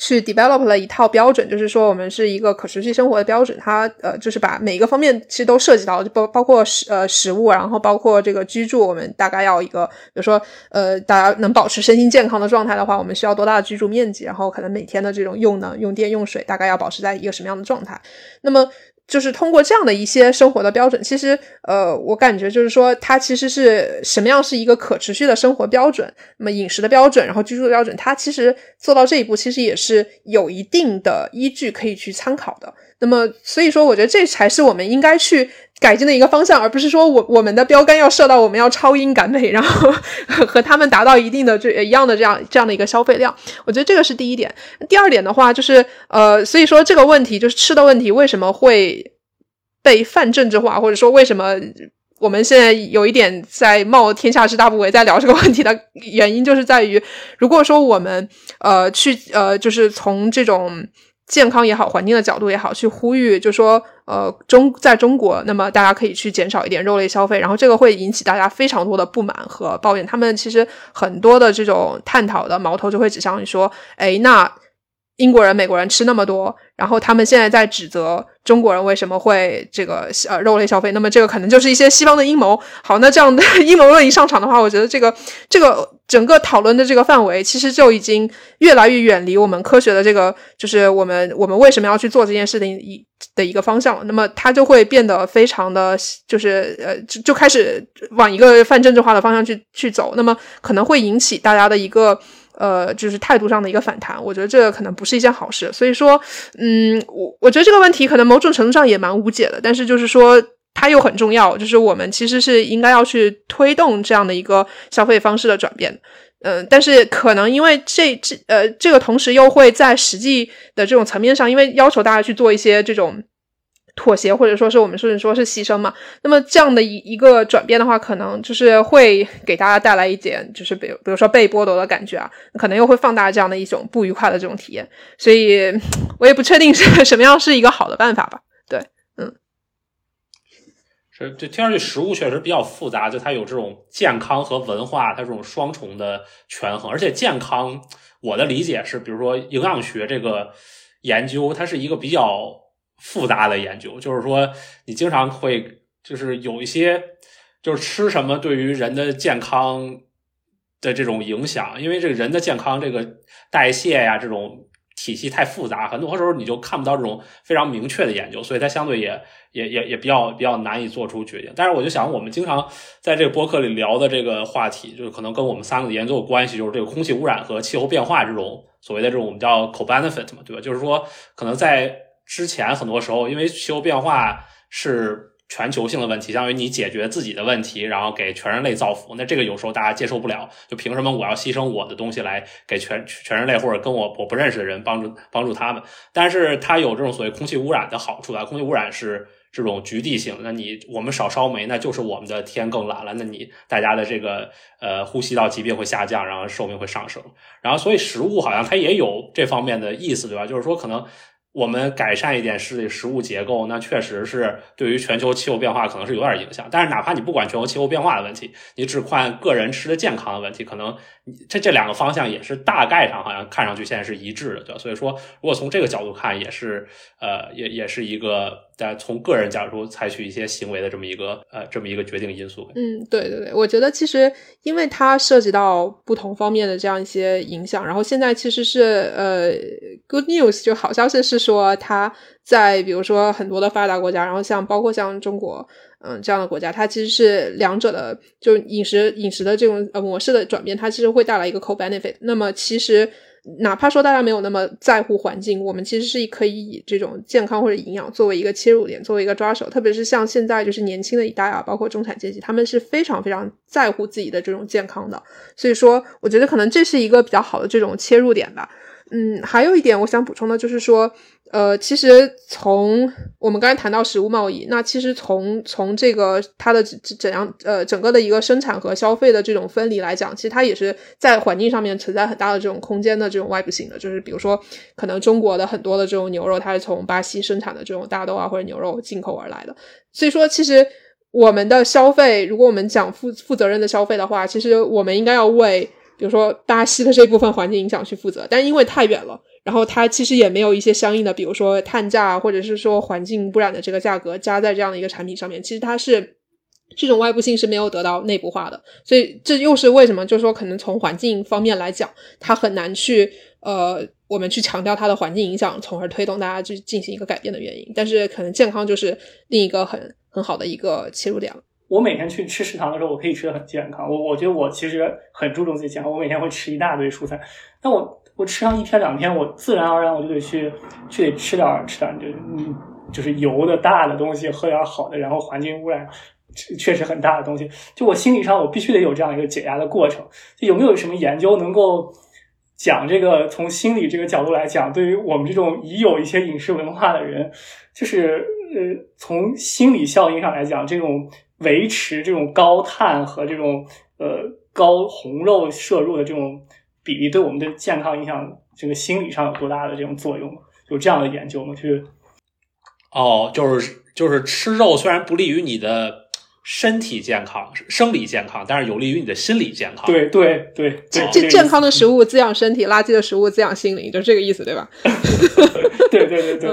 去 develop 了一套标准，就是说我们是一个可持续生活的标准。它呃，就是把每一个方面其实都涉及到，就包包括食呃食物，然后包括这个居住，我们大概要一个，比如说呃，大家能保持身心健康的状态的话，我们需要多大的居住面积，然后可能每天的这种用能、用电、用水，大概要保持在一个什么样的状态。那么就是通过这样的一些生活的标准，其实呃，我感觉就是说，它其实是什么样是一个可持续的生活标准，那么饮食的标准，然后居住的标准，它其实做到这一步，其实也是有一定的依据可以去参考的。那么，所以说，我觉得这才是我们应该去改进的一个方向，而不是说我我们的标杆要设到我们要超英赶美，然后和他们达到一定的这一样的这样这样的一个消费量。我觉得这个是第一点。第二点的话，就是呃，所以说这个问题就是吃的问题为什么会被泛政治化，或者说为什么我们现在有一点在冒天下之大不韪在聊这个问题的原因，就是在于如果说我们呃去呃就是从这种。健康也好，环境的角度也好，去呼吁，就说，呃，中在中国，那么大家可以去减少一点肉类消费，然后这个会引起大家非常多的不满和抱怨。他们其实很多的这种探讨的矛头就会指向你说，哎，那英国人、美国人吃那么多，然后他们现在在指责中国人为什么会这个呃肉类消费，那么这个可能就是一些西方的阴谋。好，那这样的阴谋论一上场的话，我觉得这个这个。整个讨论的这个范围，其实就已经越来越远离我们科学的这个，就是我们我们为什么要去做这件事的一的一个方向了。那么它就会变得非常的，就是呃，就就开始往一个泛政治化的方向去去走。那么可能会引起大家的一个呃，就是态度上的一个反弹。我觉得这个可能不是一件好事。所以说，嗯，我我觉得这个问题可能某种程度上也蛮无解的。但是就是说。它又很重要，就是我们其实是应该要去推动这样的一个消费方式的转变，嗯，但是可能因为这这呃这个同时又会在实际的这种层面上，因为要求大家去做一些这种妥协，或者说是我们说说是牺牲嘛，那么这样的一一个转变的话，可能就是会给大家带来一点，就是比如比如说被剥夺的感觉啊，可能又会放大这样的一种不愉快的这种体验，所以我也不确定是 什么样是一个好的办法吧，对。就听上去食物确实比较复杂，就它有这种健康和文化，它这种双重的权衡。而且健康，我的理解是，比如说营养学这个研究，它是一个比较复杂的研究，就是说你经常会就是有一些就是吃什么对于人的健康的这种影响，因为这个人的健康，这个代谢呀这种。体系太复杂，很多时候你就看不到这种非常明确的研究，所以它相对也也也也比较比较难以做出决定。但是我就想，我们经常在这个播客里聊的这个话题，就是可能跟我们三个的研究有关系，就是这个空气污染和气候变化这种所谓的这种我们叫 co-benefit 嘛，对吧？就是说，可能在之前很多时候，因为气候变化是。全球性的问题，相当于你解决自己的问题，然后给全人类造福。那这个有时候大家接受不了，就凭什么我要牺牲我的东西来给全全人类或者跟我我不认识的人帮助帮助他们？但是它有这种所谓空气污染的好处啊，空气污染是这种局地性。那你我们少烧煤，那就是我们的天更蓝了。那你大家的这个呃呼吸道疾病会下降，然后寿命会上升。然后所以食物好像它也有这方面的意思，对吧？就是说可能。我们改善一点是食物结构，那确实是对于全球气候变化可能是有点影响。但是哪怕你不管全球气候变化的问题，你只看个人吃的健康的问题，可能这这两个方向也是大概上好像看上去现在是一致的，对吧？所以说，如果从这个角度看，也是呃，也也是一个。在从个人角度采取一些行为的这么一个呃这么一个决定因素。嗯，对对对，我觉得其实因为它涉及到不同方面的这样一些影响，然后现在其实是呃 good news 就好消息是说，它在比如说很多的发达国家，然后像包括像中国嗯这样的国家，它其实是两者的就饮食饮食的这种呃模式的转变，它其实会带来一个 co benefit。那么其实。哪怕说大家没有那么在乎环境，我们其实是可以以这种健康或者营养作为一个切入点，作为一个抓手。特别是像现在就是年轻的一代啊，包括中产阶级，他们是非常非常在乎自己的这种健康的。所以说，我觉得可能这是一个比较好的这种切入点吧。嗯，还有一点我想补充的就是说。呃，其实从我们刚才谈到食物贸易，那其实从从这个它的怎样呃整个的一个生产和消费的这种分离来讲，其实它也是在环境上面存在很大的这种空间的这种外部性的，就是比如说可能中国的很多的这种牛肉，它是从巴西生产的这种大豆啊或者牛肉进口而来的，所以说其实我们的消费，如果我们讲负负责任的消费的话，其实我们应该要为比如说巴西的这部分环境影响去负责，但因为太远了。然后它其实也没有一些相应的，比如说碳价或者是说环境污染的这个价格加在这样的一个产品上面，其实它是这种外部性是没有得到内部化的，所以这又是为什么，就是说可能从环境方面来讲，它很难去呃我们去强调它的环境影响，从而推动大家去进行一个改变的原因。但是可能健康就是另一个很很好的一个切入点了。我每天去吃食堂的时候，我可以吃的很健康。我我觉得我其实很注重自己健康，我每天会吃一大堆蔬菜。但我我吃上一天两天，我自然而然我就得去去得吃点吃点就嗯就是油的大的东西，喝点好的，然后环境污染确实很大的东西。就我心理上我必须得有这样一个解压的过程。就有没有什么研究能够？讲这个从心理这个角度来讲，对于我们这种已有一些饮食文化的人，就是呃，从心理效应上来讲，这种维持这种高碳和这种呃高红肉摄入的这种比例，对我们的健康影响，这个心理上有多大的这种作用？有这样的研究吗？就是哦，就是就是吃肉虽然不利于你的。身体健康、生理健康，但是有利于你的心理健康。对对对，这健康的食物滋养身体，垃圾的食物滋养心灵，就是这个意思，对吧？对对对对。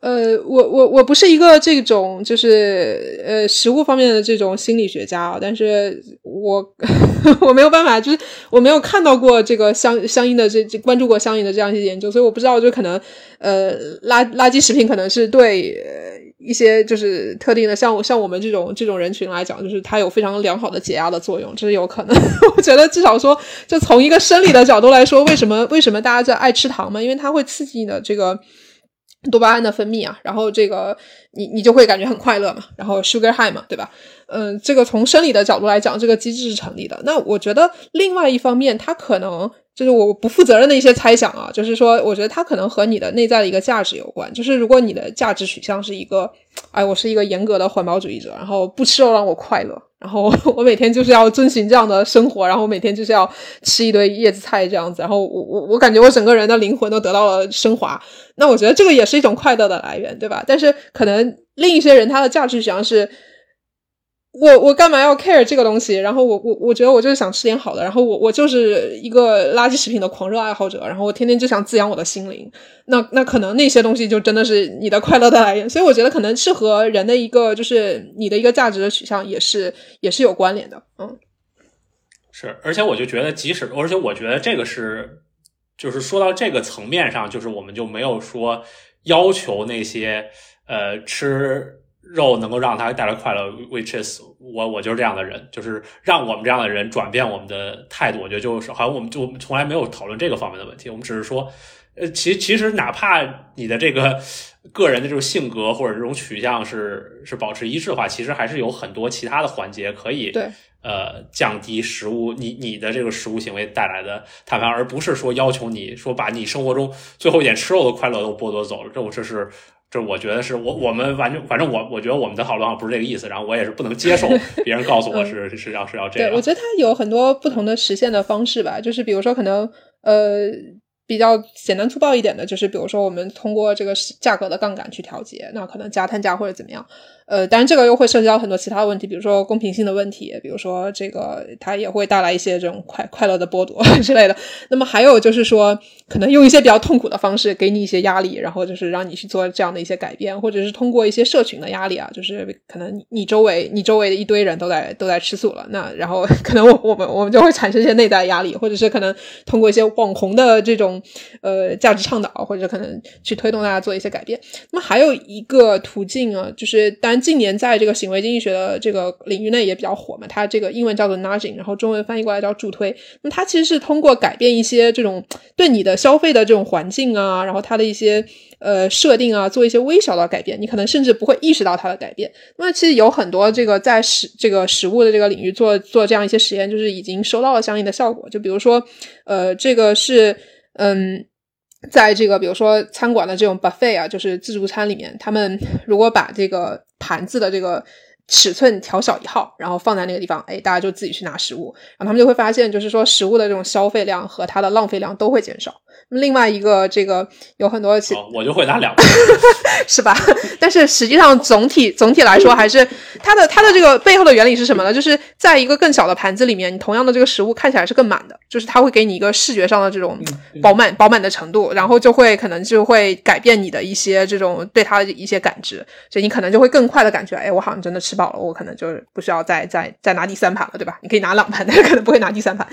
呃，我我我不是一个这种就是呃食物方面的这种心理学家啊，但是我 我没有办法，就是我没有看到过这个相相应的这这关注过相应的这样一些研究，所以我不知道，就可能呃垃垃圾食品可能是对。一些就是特定的，像我像我们这种这种人群来讲，就是它有非常良好的解压的作用，这是有可能。我觉得至少说，就从一个生理的角度来说，为什么为什么大家在爱吃糖嘛？因为它会刺激你的这个多巴胺的分泌啊，然后这个你你就会感觉很快乐嘛，然后 sugar high 嘛，对吧？嗯，这个从生理的角度来讲，这个机制是成立的。那我觉得另外一方面，它可能。就是我不负责任的一些猜想啊，就是说，我觉得它可能和你的内在的一个价值有关。就是如果你的价值取向是一个，哎，我是一个严格的环保主义者，然后不吃肉让我快乐，然后 我每天就是要遵循这样的生活，然后每天就是要吃一堆叶子菜这样子，然后我我我感觉我整个人的灵魂都得到了升华。那我觉得这个也是一种快乐的来源，对吧？但是可能另一些人他的价值取向是。我我干嘛要 care 这个东西？然后我我我觉得我就是想吃点好的。然后我我就是一个垃圾食品的狂热爱好者。然后我天天就想滋养我的心灵。那那可能那些东西就真的是你的快乐的来源。所以我觉得可能是和人的一个就是你的一个价值的取向也是也是有关联的。嗯，是。而且我就觉得，即使而且我觉得这个是就是说到这个层面上，就是我们就没有说要求那些呃吃。肉能够让他带来快乐，which is 我我就是这样的人，就是让我们这样的人转变我们的态度。我觉得就是好像我们就从来没有讨论这个方面的问题，我们只是说，呃，其其实哪怕你的这个个人的这种性格或者这种取向是是保持一致化，其实还是有很多其他的环节可以对呃降低食物你你的这个食物行为带来的碳排，而不是说要求你说把你生活中最后一点吃肉的快乐都剥夺走了。这我这是。这我觉得是我我们完全反正我我觉得我们的讨论不是这个意思，然后我也是不能接受 别人告诉我是是要是要这样。对，我觉得它有很多不同的实现的方式吧，就是比如说可能呃比较简单粗暴一点的，就是比如说我们通过这个价格的杠杆去调节，那可能加碳价或者怎么样。呃，当然这个又会涉及到很多其他的问题，比如说公平性的问题，比如说这个它也会带来一些这种快快乐的剥夺之类的。那么还有就是说，可能用一些比较痛苦的方式给你一些压力，然后就是让你去做这样的一些改变，或者是通过一些社群的压力啊，就是可能你周围你周围的一堆人都在都在吃素了，那然后 可能我我们我们就会产生一些内在压力，或者是可能通过一些网红的这种呃价值倡导，或者可能去推动大家做一些改变。那么还有一个途径啊，就是单近年在这个行为经济学的这个领域内也比较火嘛，它这个英文叫做 nudging，然后中文翻译过来叫助推。那它其实是通过改变一些这种对你的消费的这种环境啊，然后它的一些呃设定啊，做一些微小的改变，你可能甚至不会意识到它的改变。那么其实有很多这个在食这个食物的这个领域做做这样一些实验，就是已经收到了相应的效果。就比如说呃，这个是嗯。在这个比如说餐馆的这种 buffet 啊，就是自助餐里面，他们如果把这个盘子的这个尺寸调小一号，然后放在那个地方，哎，大家就自己去拿食物，然后他们就会发现，就是说食物的这种消费量和它的浪费量都会减少。另外一个，这个有很多，我就会拿两，是吧？但是实际上总体总体来说，还是它的它的这个背后的原理是什么呢？就是在一个更小的盘子里面，你同样的这个食物看起来是更满的，就是它会给你一个视觉上的这种饱满饱满的程度，然后就会可能就会改变你的一些这种对它的一些感知，所以你可能就会更快的感觉，哎，我好像真的吃饱了，我可能就是不需要再再再拿第三盘了，对吧？你可以拿两盘，但是可能不会拿第三盘。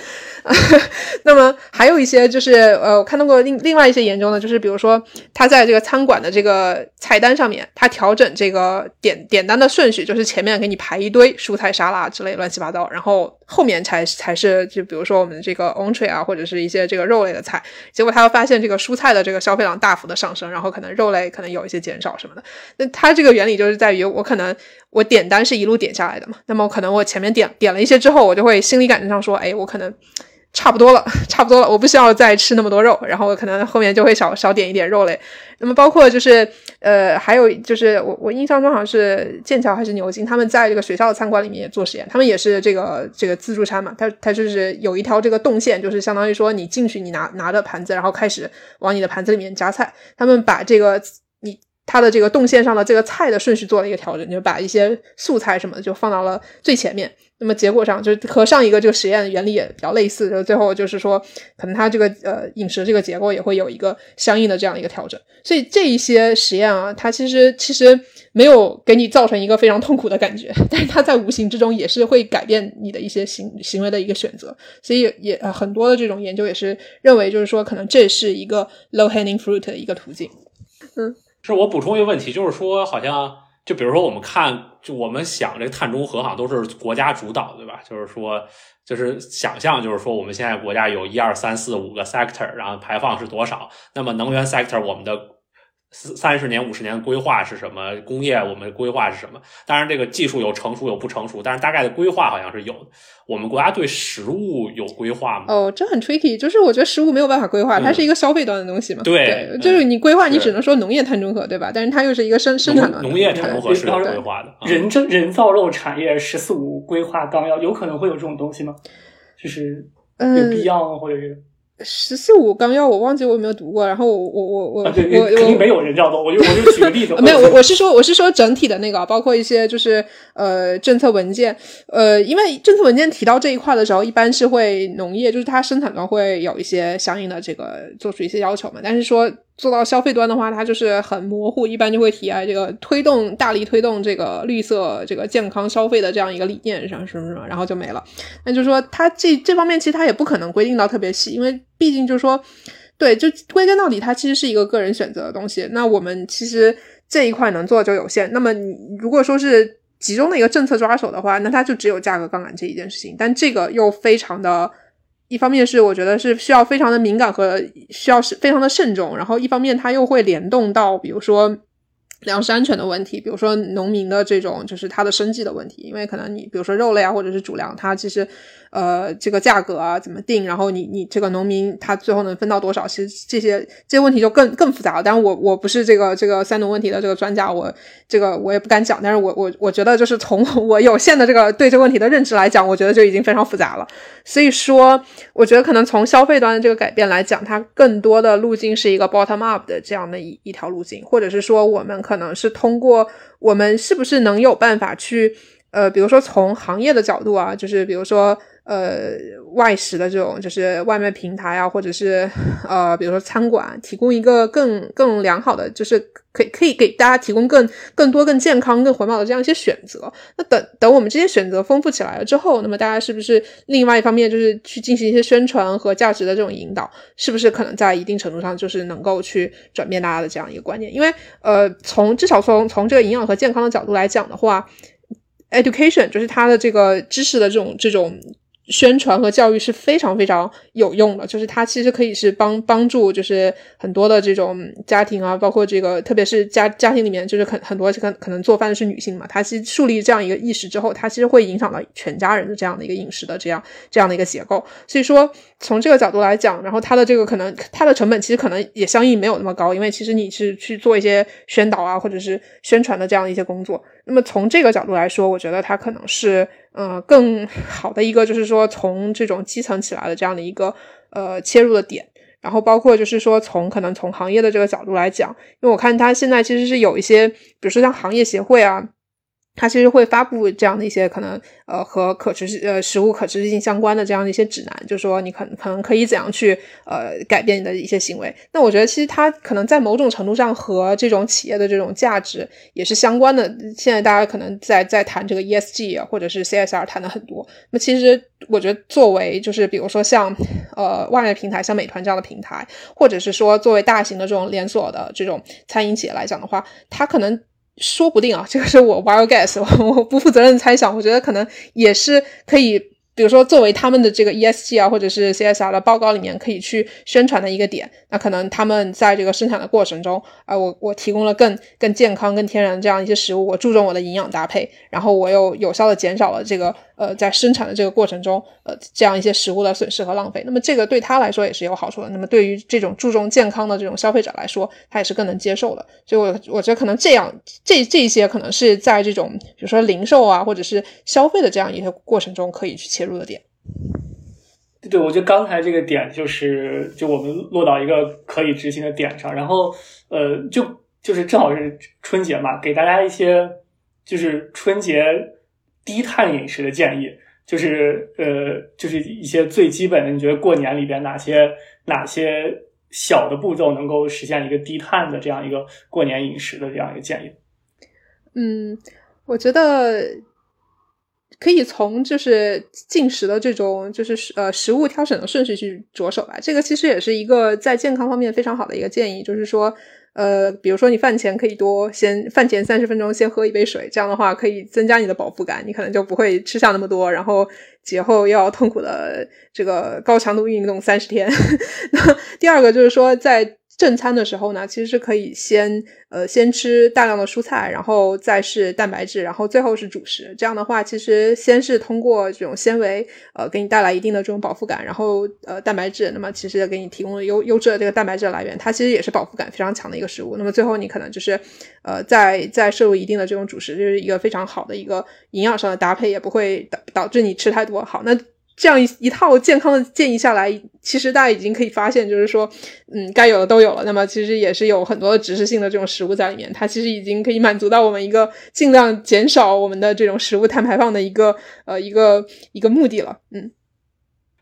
那么还有一些就是呃，我看。看通过另另外一些研究呢，就是比如说他在这个餐馆的这个菜单上面，他调整这个点点单的顺序，就是前面给你排一堆蔬菜沙拉之类乱七八糟，然后后面才才是就比如说我们这个 entree 啊，或者是一些这个肉类的菜。结果他又发现这个蔬菜的这个消费量大幅的上升，然后可能肉类可能有一些减少什么的。那它这个原理就是在于我可能我点单是一路点下来的嘛，那么可能我前面点点了一些之后，我就会心理感觉上说，哎，我可能。差不多了，差不多了，我不需要再吃那么多肉，然后我可能后面就会少少点一点肉类。那么包括就是呃，还有就是我我印象中好像是剑桥还是牛津，他们在这个学校的餐馆里面也做实验，他们也是这个这个自助餐嘛，他他就是有一条这个动线，就是相当于说你进去，你拿拿着盘子，然后开始往你的盘子里面夹菜，他们把这个你。它的这个动线上的这个菜的顺序做了一个调整，就把一些素菜什么的就放到了最前面。那么结果上就是和上一个这个实验原理也比较类似，就最后就是说，可能它这个呃饮食这个结构也会有一个相应的这样一个调整。所以这一些实验啊，它其实其实没有给你造成一个非常痛苦的感觉，但是它在无形之中也是会改变你的一些行行为的一个选择。所以也很多的这种研究也是认为，就是说可能这是一个 low hanging fruit 的一个途径。嗯。是我补充一个问题，就是说，好像就比如说，我们看，就我们想这个碳中和，好像都是国家主导，对吧？就是说，就是想象，就是说，我们现在国家有一二三四五个 sector，然后排放是多少？那么能源 sector，我们的。三十年、五十年规划是什么？工业我们规划是什么？当然，这个技术有成熟有不成熟，但是大概的规划好像是有的。我们国家对食物有规划吗？哦，这很 tricky，就是我觉得食物没有办法规划，它是一个消费端的东西嘛。对，就是你规划，你只能说农业碳中和，对吧？但是它又是一个生生产端。农业碳中和是有规划的。人造人造肉产业“十四五”规划纲要有可能会有这种东西吗？就是有必要吗？或者是？十四五纲要我忘记我有没有读过，然后我我我我我肯定没有人这样做，我就我就举个例子，没有我我是说我是说整体的那个，包括一些就是呃政策文件，呃因为政策文件提到这一块的时候，一般是会农业就是它生产端会有一些相应的这个做出一些要求嘛，但是说。做到消费端的话，它就是很模糊，一般就会提啊，这个推动大力推动这个绿色、这个健康消费的这样一个理念上，什么什么，然后就没了。那就是说，它这这方面其实它也不可能规定到特别细，因为毕竟就是说，对，就归根到底，它其实是一个个人选择的东西。那我们其实这一块能做就有限。那么你如果说是集中的一个政策抓手的话，那它就只有价格杠杆这一件事情，但这个又非常的。一方面是我觉得是需要非常的敏感和需要是非常的慎重，然后一方面它又会联动到比如说粮食安全的问题，比如说农民的这种就是他的生计的问题，因为可能你比如说肉类啊或者是主粮，它其实。呃，这个价格啊怎么定？然后你你这个农民他最后能分到多少？其实这些这些问题就更更复杂了。但是我我不是这个这个三农问题的这个专家，我这个我也不敢讲。但是我我我觉得就是从 我有限的这个对这个问题的认知来讲，我觉得就已经非常复杂了。所以说，我觉得可能从消费端的这个改变来讲，它更多的路径是一个 bottom up 的这样的一一条路径，或者是说我们可能是通过我们是不是能有办法去呃，比如说从行业的角度啊，就是比如说。呃，外食的这种就是外卖平台啊，或者是呃，比如说餐馆，提供一个更更良好的，就是可以可以给大家提供更更多、更健康、更环保的这样一些选择。那等等我们这些选择丰富起来了之后，那么大家是不是另外一方面就是去进行一些宣传和价值的这种引导，是不是可能在一定程度上就是能够去转变大家的这样一个观念？因为呃，从至少从从这个营养和健康的角度来讲的话，education 就是它的这个知识的这种这种。宣传和教育是非常非常有用的，就是它其实可以是帮帮助，就是很多的这种家庭啊，包括这个特别是家家庭里面，就是很很多可可能做饭的是女性嘛，她其实树立这样一个意识之后，它其实会影响到全家人的这样的一个饮食的这样这样的一个结构。所以说从这个角度来讲，然后它的这个可能它的成本其实可能也相应没有那么高，因为其实你是去做一些宣导啊，或者是宣传的这样的一些工作。那么从这个角度来说，我觉得它可能是。呃，更好的一个就是说，从这种基层起来的这样的一个呃切入的点，然后包括就是说，从可能从行业的这个角度来讲，因为我看它现在其实是有一些，比如说像行业协会啊，它其实会发布这样的一些可能呃和可持续呃食物可持续性相关的这样的一些指南，就是说你可可能可以怎样去呃改变你的一些行为。那我觉得其实它可能在某种程度上和这种企业的这种价值也是相关的。现在大家可能在在谈这个 ESG 啊或者是 CSR 谈的很多。那其实我觉得作为就是比如说像呃外卖平台像美团这样的平台，或者是说作为大型的这种连锁的这种餐饮企业来讲的话，它可能。说不定啊，这个是我 wild guess，我不负责任猜想。我觉得可能也是可以，比如说作为他们的这个 ESG 啊，或者是 CSR 的报告里面可以去宣传的一个点。那可能他们在这个生产的过程中，啊，我我提供了更更健康、更天然这样一些食物，我注重我的营养搭配，然后我又有效的减少了这个。呃，在生产的这个过程中，呃，这样一些食物的损失和浪费，那么这个对他来说也是有好处的。那么对于这种注重健康的这种消费者来说，他也是更能接受的。所以，我我觉得可能这样，这这些可能是在这种比如说零售啊，或者是消费的这样一些过程中可以去切入的点。对，我觉得刚才这个点就是就我们落到一个可以执行的点上，然后呃，就就是正好是春节嘛，给大家一些就是春节。低碳饮食的建议，就是呃，就是一些最基本的，你觉得过年里边哪些哪些小的步骤能够实现一个低碳的这样一个过年饮食的这样一个建议？嗯，我觉得可以从就是进食的这种就是呃食物挑选的顺序去着手吧。这个其实也是一个在健康方面非常好的一个建议，就是说。呃，比如说你饭前可以多先饭前三十分钟先喝一杯水，这样的话可以增加你的饱腹感，你可能就不会吃下那么多，然后节后要痛苦的这个高强度运动三十天。那第二个就是说在。正餐的时候呢，其实是可以先呃先吃大量的蔬菜，然后再是蛋白质，然后最后是主食。这样的话，其实先是通过这种纤维呃给你带来一定的这种饱腹感，然后呃蛋白质，那么其实给你提供了优优质的这个蛋白质来源，它其实也是饱腹感非常强的一个食物。那么最后你可能就是呃再再摄入一定的这种主食，就是一个非常好的一个营养上的搭配，也不会导导致你吃太多。好，那。这样一一套健康的建议下来，其实大家已经可以发现，就是说，嗯，该有的都有了。那么其实也是有很多的指示性的这种食物在里面，它其实已经可以满足到我们一个尽量减少我们的这种食物碳排放的一个呃一个一个目的了。嗯，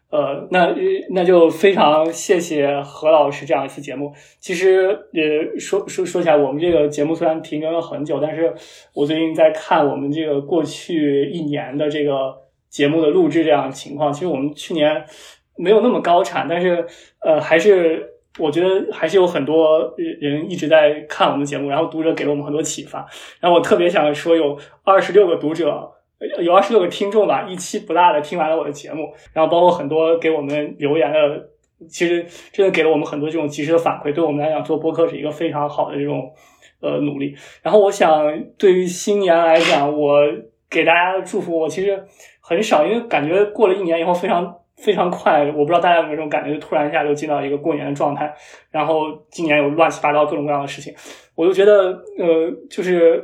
呃，那那就非常谢谢何老师这样一期节目。其实呃说说说起来，我们这个节目虽然停更了很久，但是我最近在看我们这个过去一年的这个。节目的录制这样的情况，其实我们去年没有那么高产，但是呃，还是我觉得还是有很多人一直在看我们的节目，然后读者给了我们很多启发。然后我特别想说，有二十六个读者，有二十六个听众吧，一期不大的听完了我的节目，然后包括很多给我们留言的，其实真的给了我们很多这种及时的反馈，对我们来讲做播客是一个非常好的这种呃努力。然后我想，对于新年来讲，我给大家的祝福，我其实。很少，因为感觉过了一年以后非常非常快，我不知道大家有没有这种感觉，就突然一下就进到一个过年的状态。然后今年有乱七八糟各种各样的事情，我就觉得呃，就是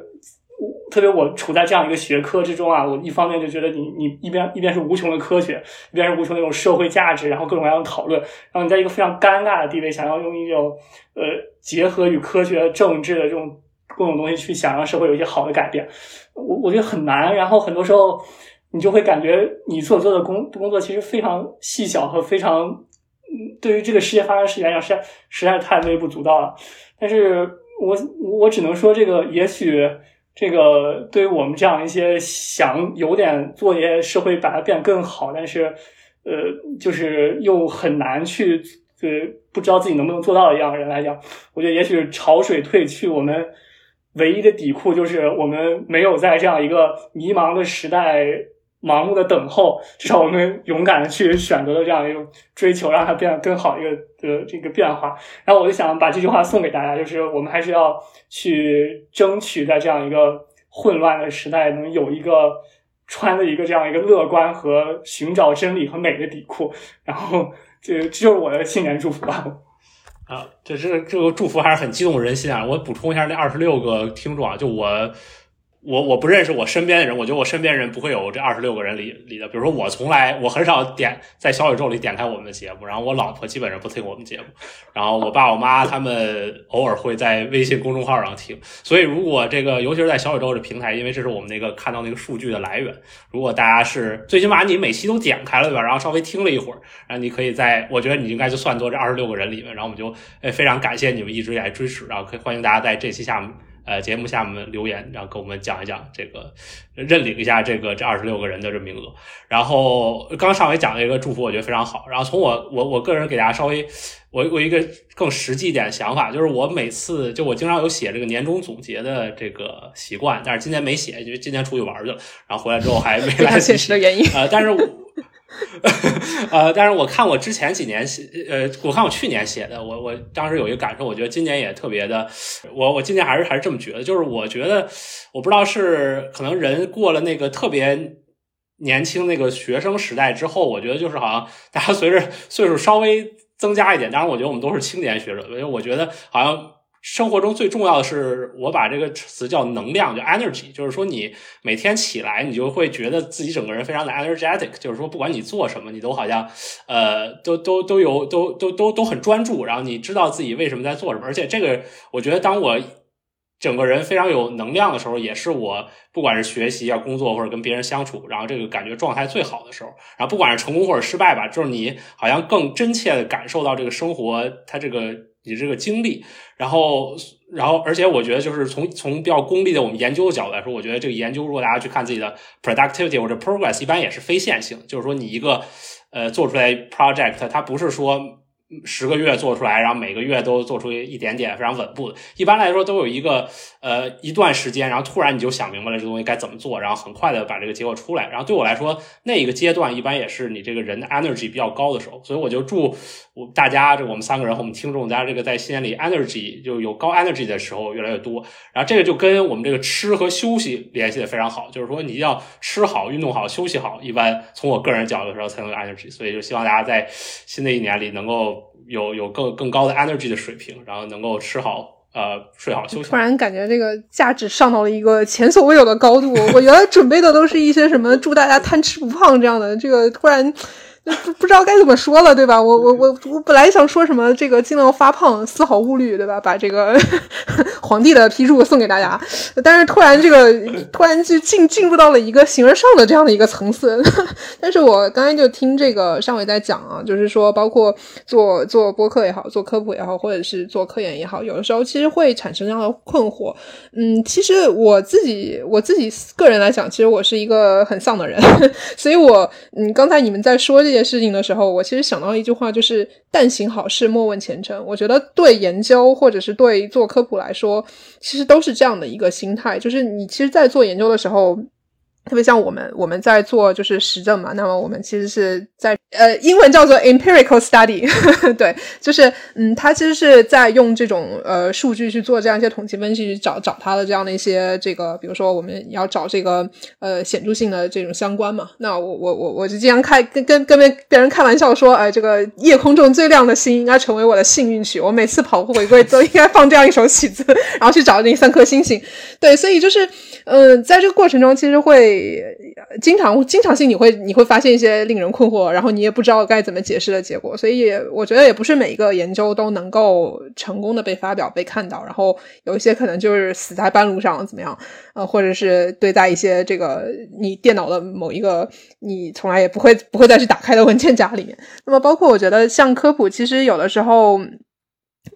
特别我处在这样一个学科之中啊，我一方面就觉得你你一边一边是无穷的科学，一边是无穷那种社会价值，然后各种各样的讨论，然后你在一个非常尴尬的地位，想要用一种呃结合与科学政治的这种各种东西去想让社会有一些好的改变，我我觉得很难。然后很多时候。你就会感觉你所做的工工作其实非常细小和非常，对于这个世界发生事情来讲，实在实在是太微不足道了。但是我我只能说，这个也许这个对于我们这样一些想有点做一些社会把它变更好，但是呃，就是又很难去呃不知道自己能不能做到的一样的人来讲，我觉得也许潮水退去，我们唯一的底库就是我们没有在这样一个迷茫的时代。盲目的等候，至少我们勇敢的去选择了这样一种追求，让它变得更好一个的这个变化。然后我就想把这句话送给大家，就是我们还是要去争取在这样一个混乱的时代，能有一个穿的一个这样一个乐观和寻找真理和美的底裤。然后这这就是我的新年祝福吧。啊，这这这个祝福还是很激动人心啊！我补充一下，那二十六个听众啊，就我。我我不认识我身边的人，我觉得我身边人不会有这二十六个人里里的。比如说我从来我很少点在小宇宙里点开我们的节目，然后我老婆基本上不听我们节目，然后我爸我妈他们偶尔会在微信公众号上听。所以如果这个尤其是在小宇宙这平台，因为这是我们那个看到那个数据的来源，如果大家是最起码你每期都点开了对吧？然后稍微听了一会儿，然后你可以在我觉得你应该就算作这二十六个人里面，然后我们就诶非常感谢你们一直以来支持，然后可以欢迎大家在这期下。呃，节目下面留言，然后跟我们讲一讲这个，认领一下这个这二十六个人的这名额。然后刚上回讲了一个祝福，我觉得非常好。然后从我我我个人给大家稍微，我我一个更实际一点的想法，就是我每次就我经常有写这个年终总结的这个习惯，但是今年没写，因为今年出去玩去了，然后回来之后还没来得及。的原因。呃，但是。呃，但是我看我之前几年写，呃，我看我去年写的，我我当时有一个感受，我觉得今年也特别的，我我今年还是还是这么觉得，就是我觉得，我不知道是可能人过了那个特别年轻那个学生时代之后，我觉得就是好像大家随着岁数稍微增加一点，当然我觉得我们都是青年学者，因为我觉得好像。生活中最重要的是，我把这个词叫能量，叫 energy，就是说你每天起来，你就会觉得自己整个人非常的 energetic，就是说不管你做什么，你都好像呃，都都都有都都都都很专注，然后你知道自己为什么在做什么，而且这个我觉得当我整个人非常有能量的时候，也是我不管是学习啊、工作或者跟别人相处，然后这个感觉状态最好的时候。然后不管是成功或者失败吧，就是你好像更真切的感受到这个生活它这个。你这个经历，然后，然后，而且我觉得，就是从从比较功利的我们研究的角度来说，我觉得这个研究，如果大家去看自己的 productivity 或者 progress，一般也是非线性，就是说你一个呃做出来 project，它不是说。十个月做出来，然后每个月都做出一点点非常稳步的。一般来说都有一个呃一段时间，然后突然你就想明白了这个东西该怎么做，然后很快的把这个结果出来。然后对我来说，那一个阶段一般也是你这个人的 energy 比较高的时候。所以我就祝我大家这我们三个人和我们听众，大家这个在新年里 energy 就有高 energy 的时候越来越多。然后这个就跟我们这个吃和休息联系的非常好，就是说你要吃好、运动好、休息好，一般从我个人角度说才能有 energy。所以就希望大家在新的一年里能够。有有更更高的 energy 的水平，然后能够吃好呃睡好休息。突然感觉这个价值上到了一个前所未有的高度。我原来准备的都是一些什么祝大家贪吃不胖这样的，这个突然。不 不知道该怎么说了，对吧？我我我我本来想说什么这个尽量发胖，丝毫勿虑，对吧？把这个 皇帝的批注送给大家，但是突然这个突然就进进入到了一个形而上的这样的一个层次。但是我刚才就听这个上伟在讲啊，就是说包括做做播客也好，做科普也好，或者是做科研也好，有的时候其实会产生这样的困惑。嗯，其实我自己我自己个人来讲，其实我是一个很丧的人，所以我嗯，刚才你们在说这些。事情的时候，我其实想到一句话，就是“但行好事，莫问前程”。我觉得对研究或者是对做科普来说，其实都是这样的一个心态，就是你其实，在做研究的时候。特别像我们，我们在做就是实证嘛，那么我们其实是在呃，英文叫做 empirical study，对，就是嗯，它其实是在用这种呃数据去做这样一些统计分析，去找找它的这样的一些这个，比如说我们要找这个呃显著性的这种相关嘛。那我我我我就经常开跟跟跟别人开玩笑说，哎，这个夜空中最亮的星应该成为我的幸运曲，我每次跑步回归都应该放这样一首曲子，然后去找那三颗星星。对，所以就是嗯，在这个过程中，其实会。经常经常性你会你会发现一些令人困惑，然后你也不知道该怎么解释的结果，所以我觉得也不是每一个研究都能够成功的被发表被看到，然后有一些可能就是死在半路上怎么样，呃，或者是堆在一些这个你电脑的某一个你从来也不会不会再去打开的文件夹里面。那么包括我觉得像科普，其实有的时候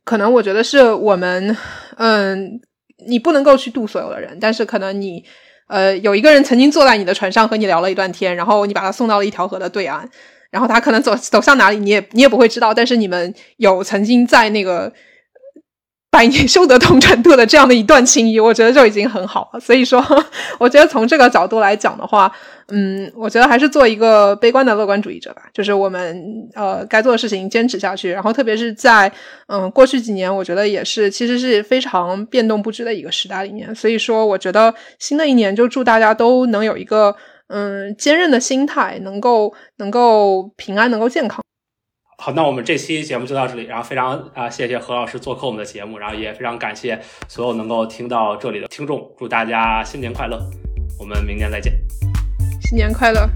可能我觉得是我们嗯，你不能够去度所有的人，但是可能你。呃，有一个人曾经坐在你的船上和你聊了一段天，然后你把他送到了一条河的对岸，然后他可能走走向哪里，你也你也不会知道，但是你们有曾经在那个。百年修得同船渡的这样的一段情谊，我觉得就已经很好了。所以说，我觉得从这个角度来讲的话，嗯，我觉得还是做一个悲观的乐观主义者吧。就是我们呃该做的事情坚持下去，然后特别是在嗯过去几年，我觉得也是其实是非常变动不知的一个时代里面。所以说，我觉得新的一年就祝大家都能有一个嗯坚韧的心态，能够能够平安，能够健康。好，那我们这期节目就到这里，然后非常啊谢谢何老师做客我们的节目，然后也非常感谢所有能够听到这里的听众，祝大家新年快乐，我们明年再见，新年快乐。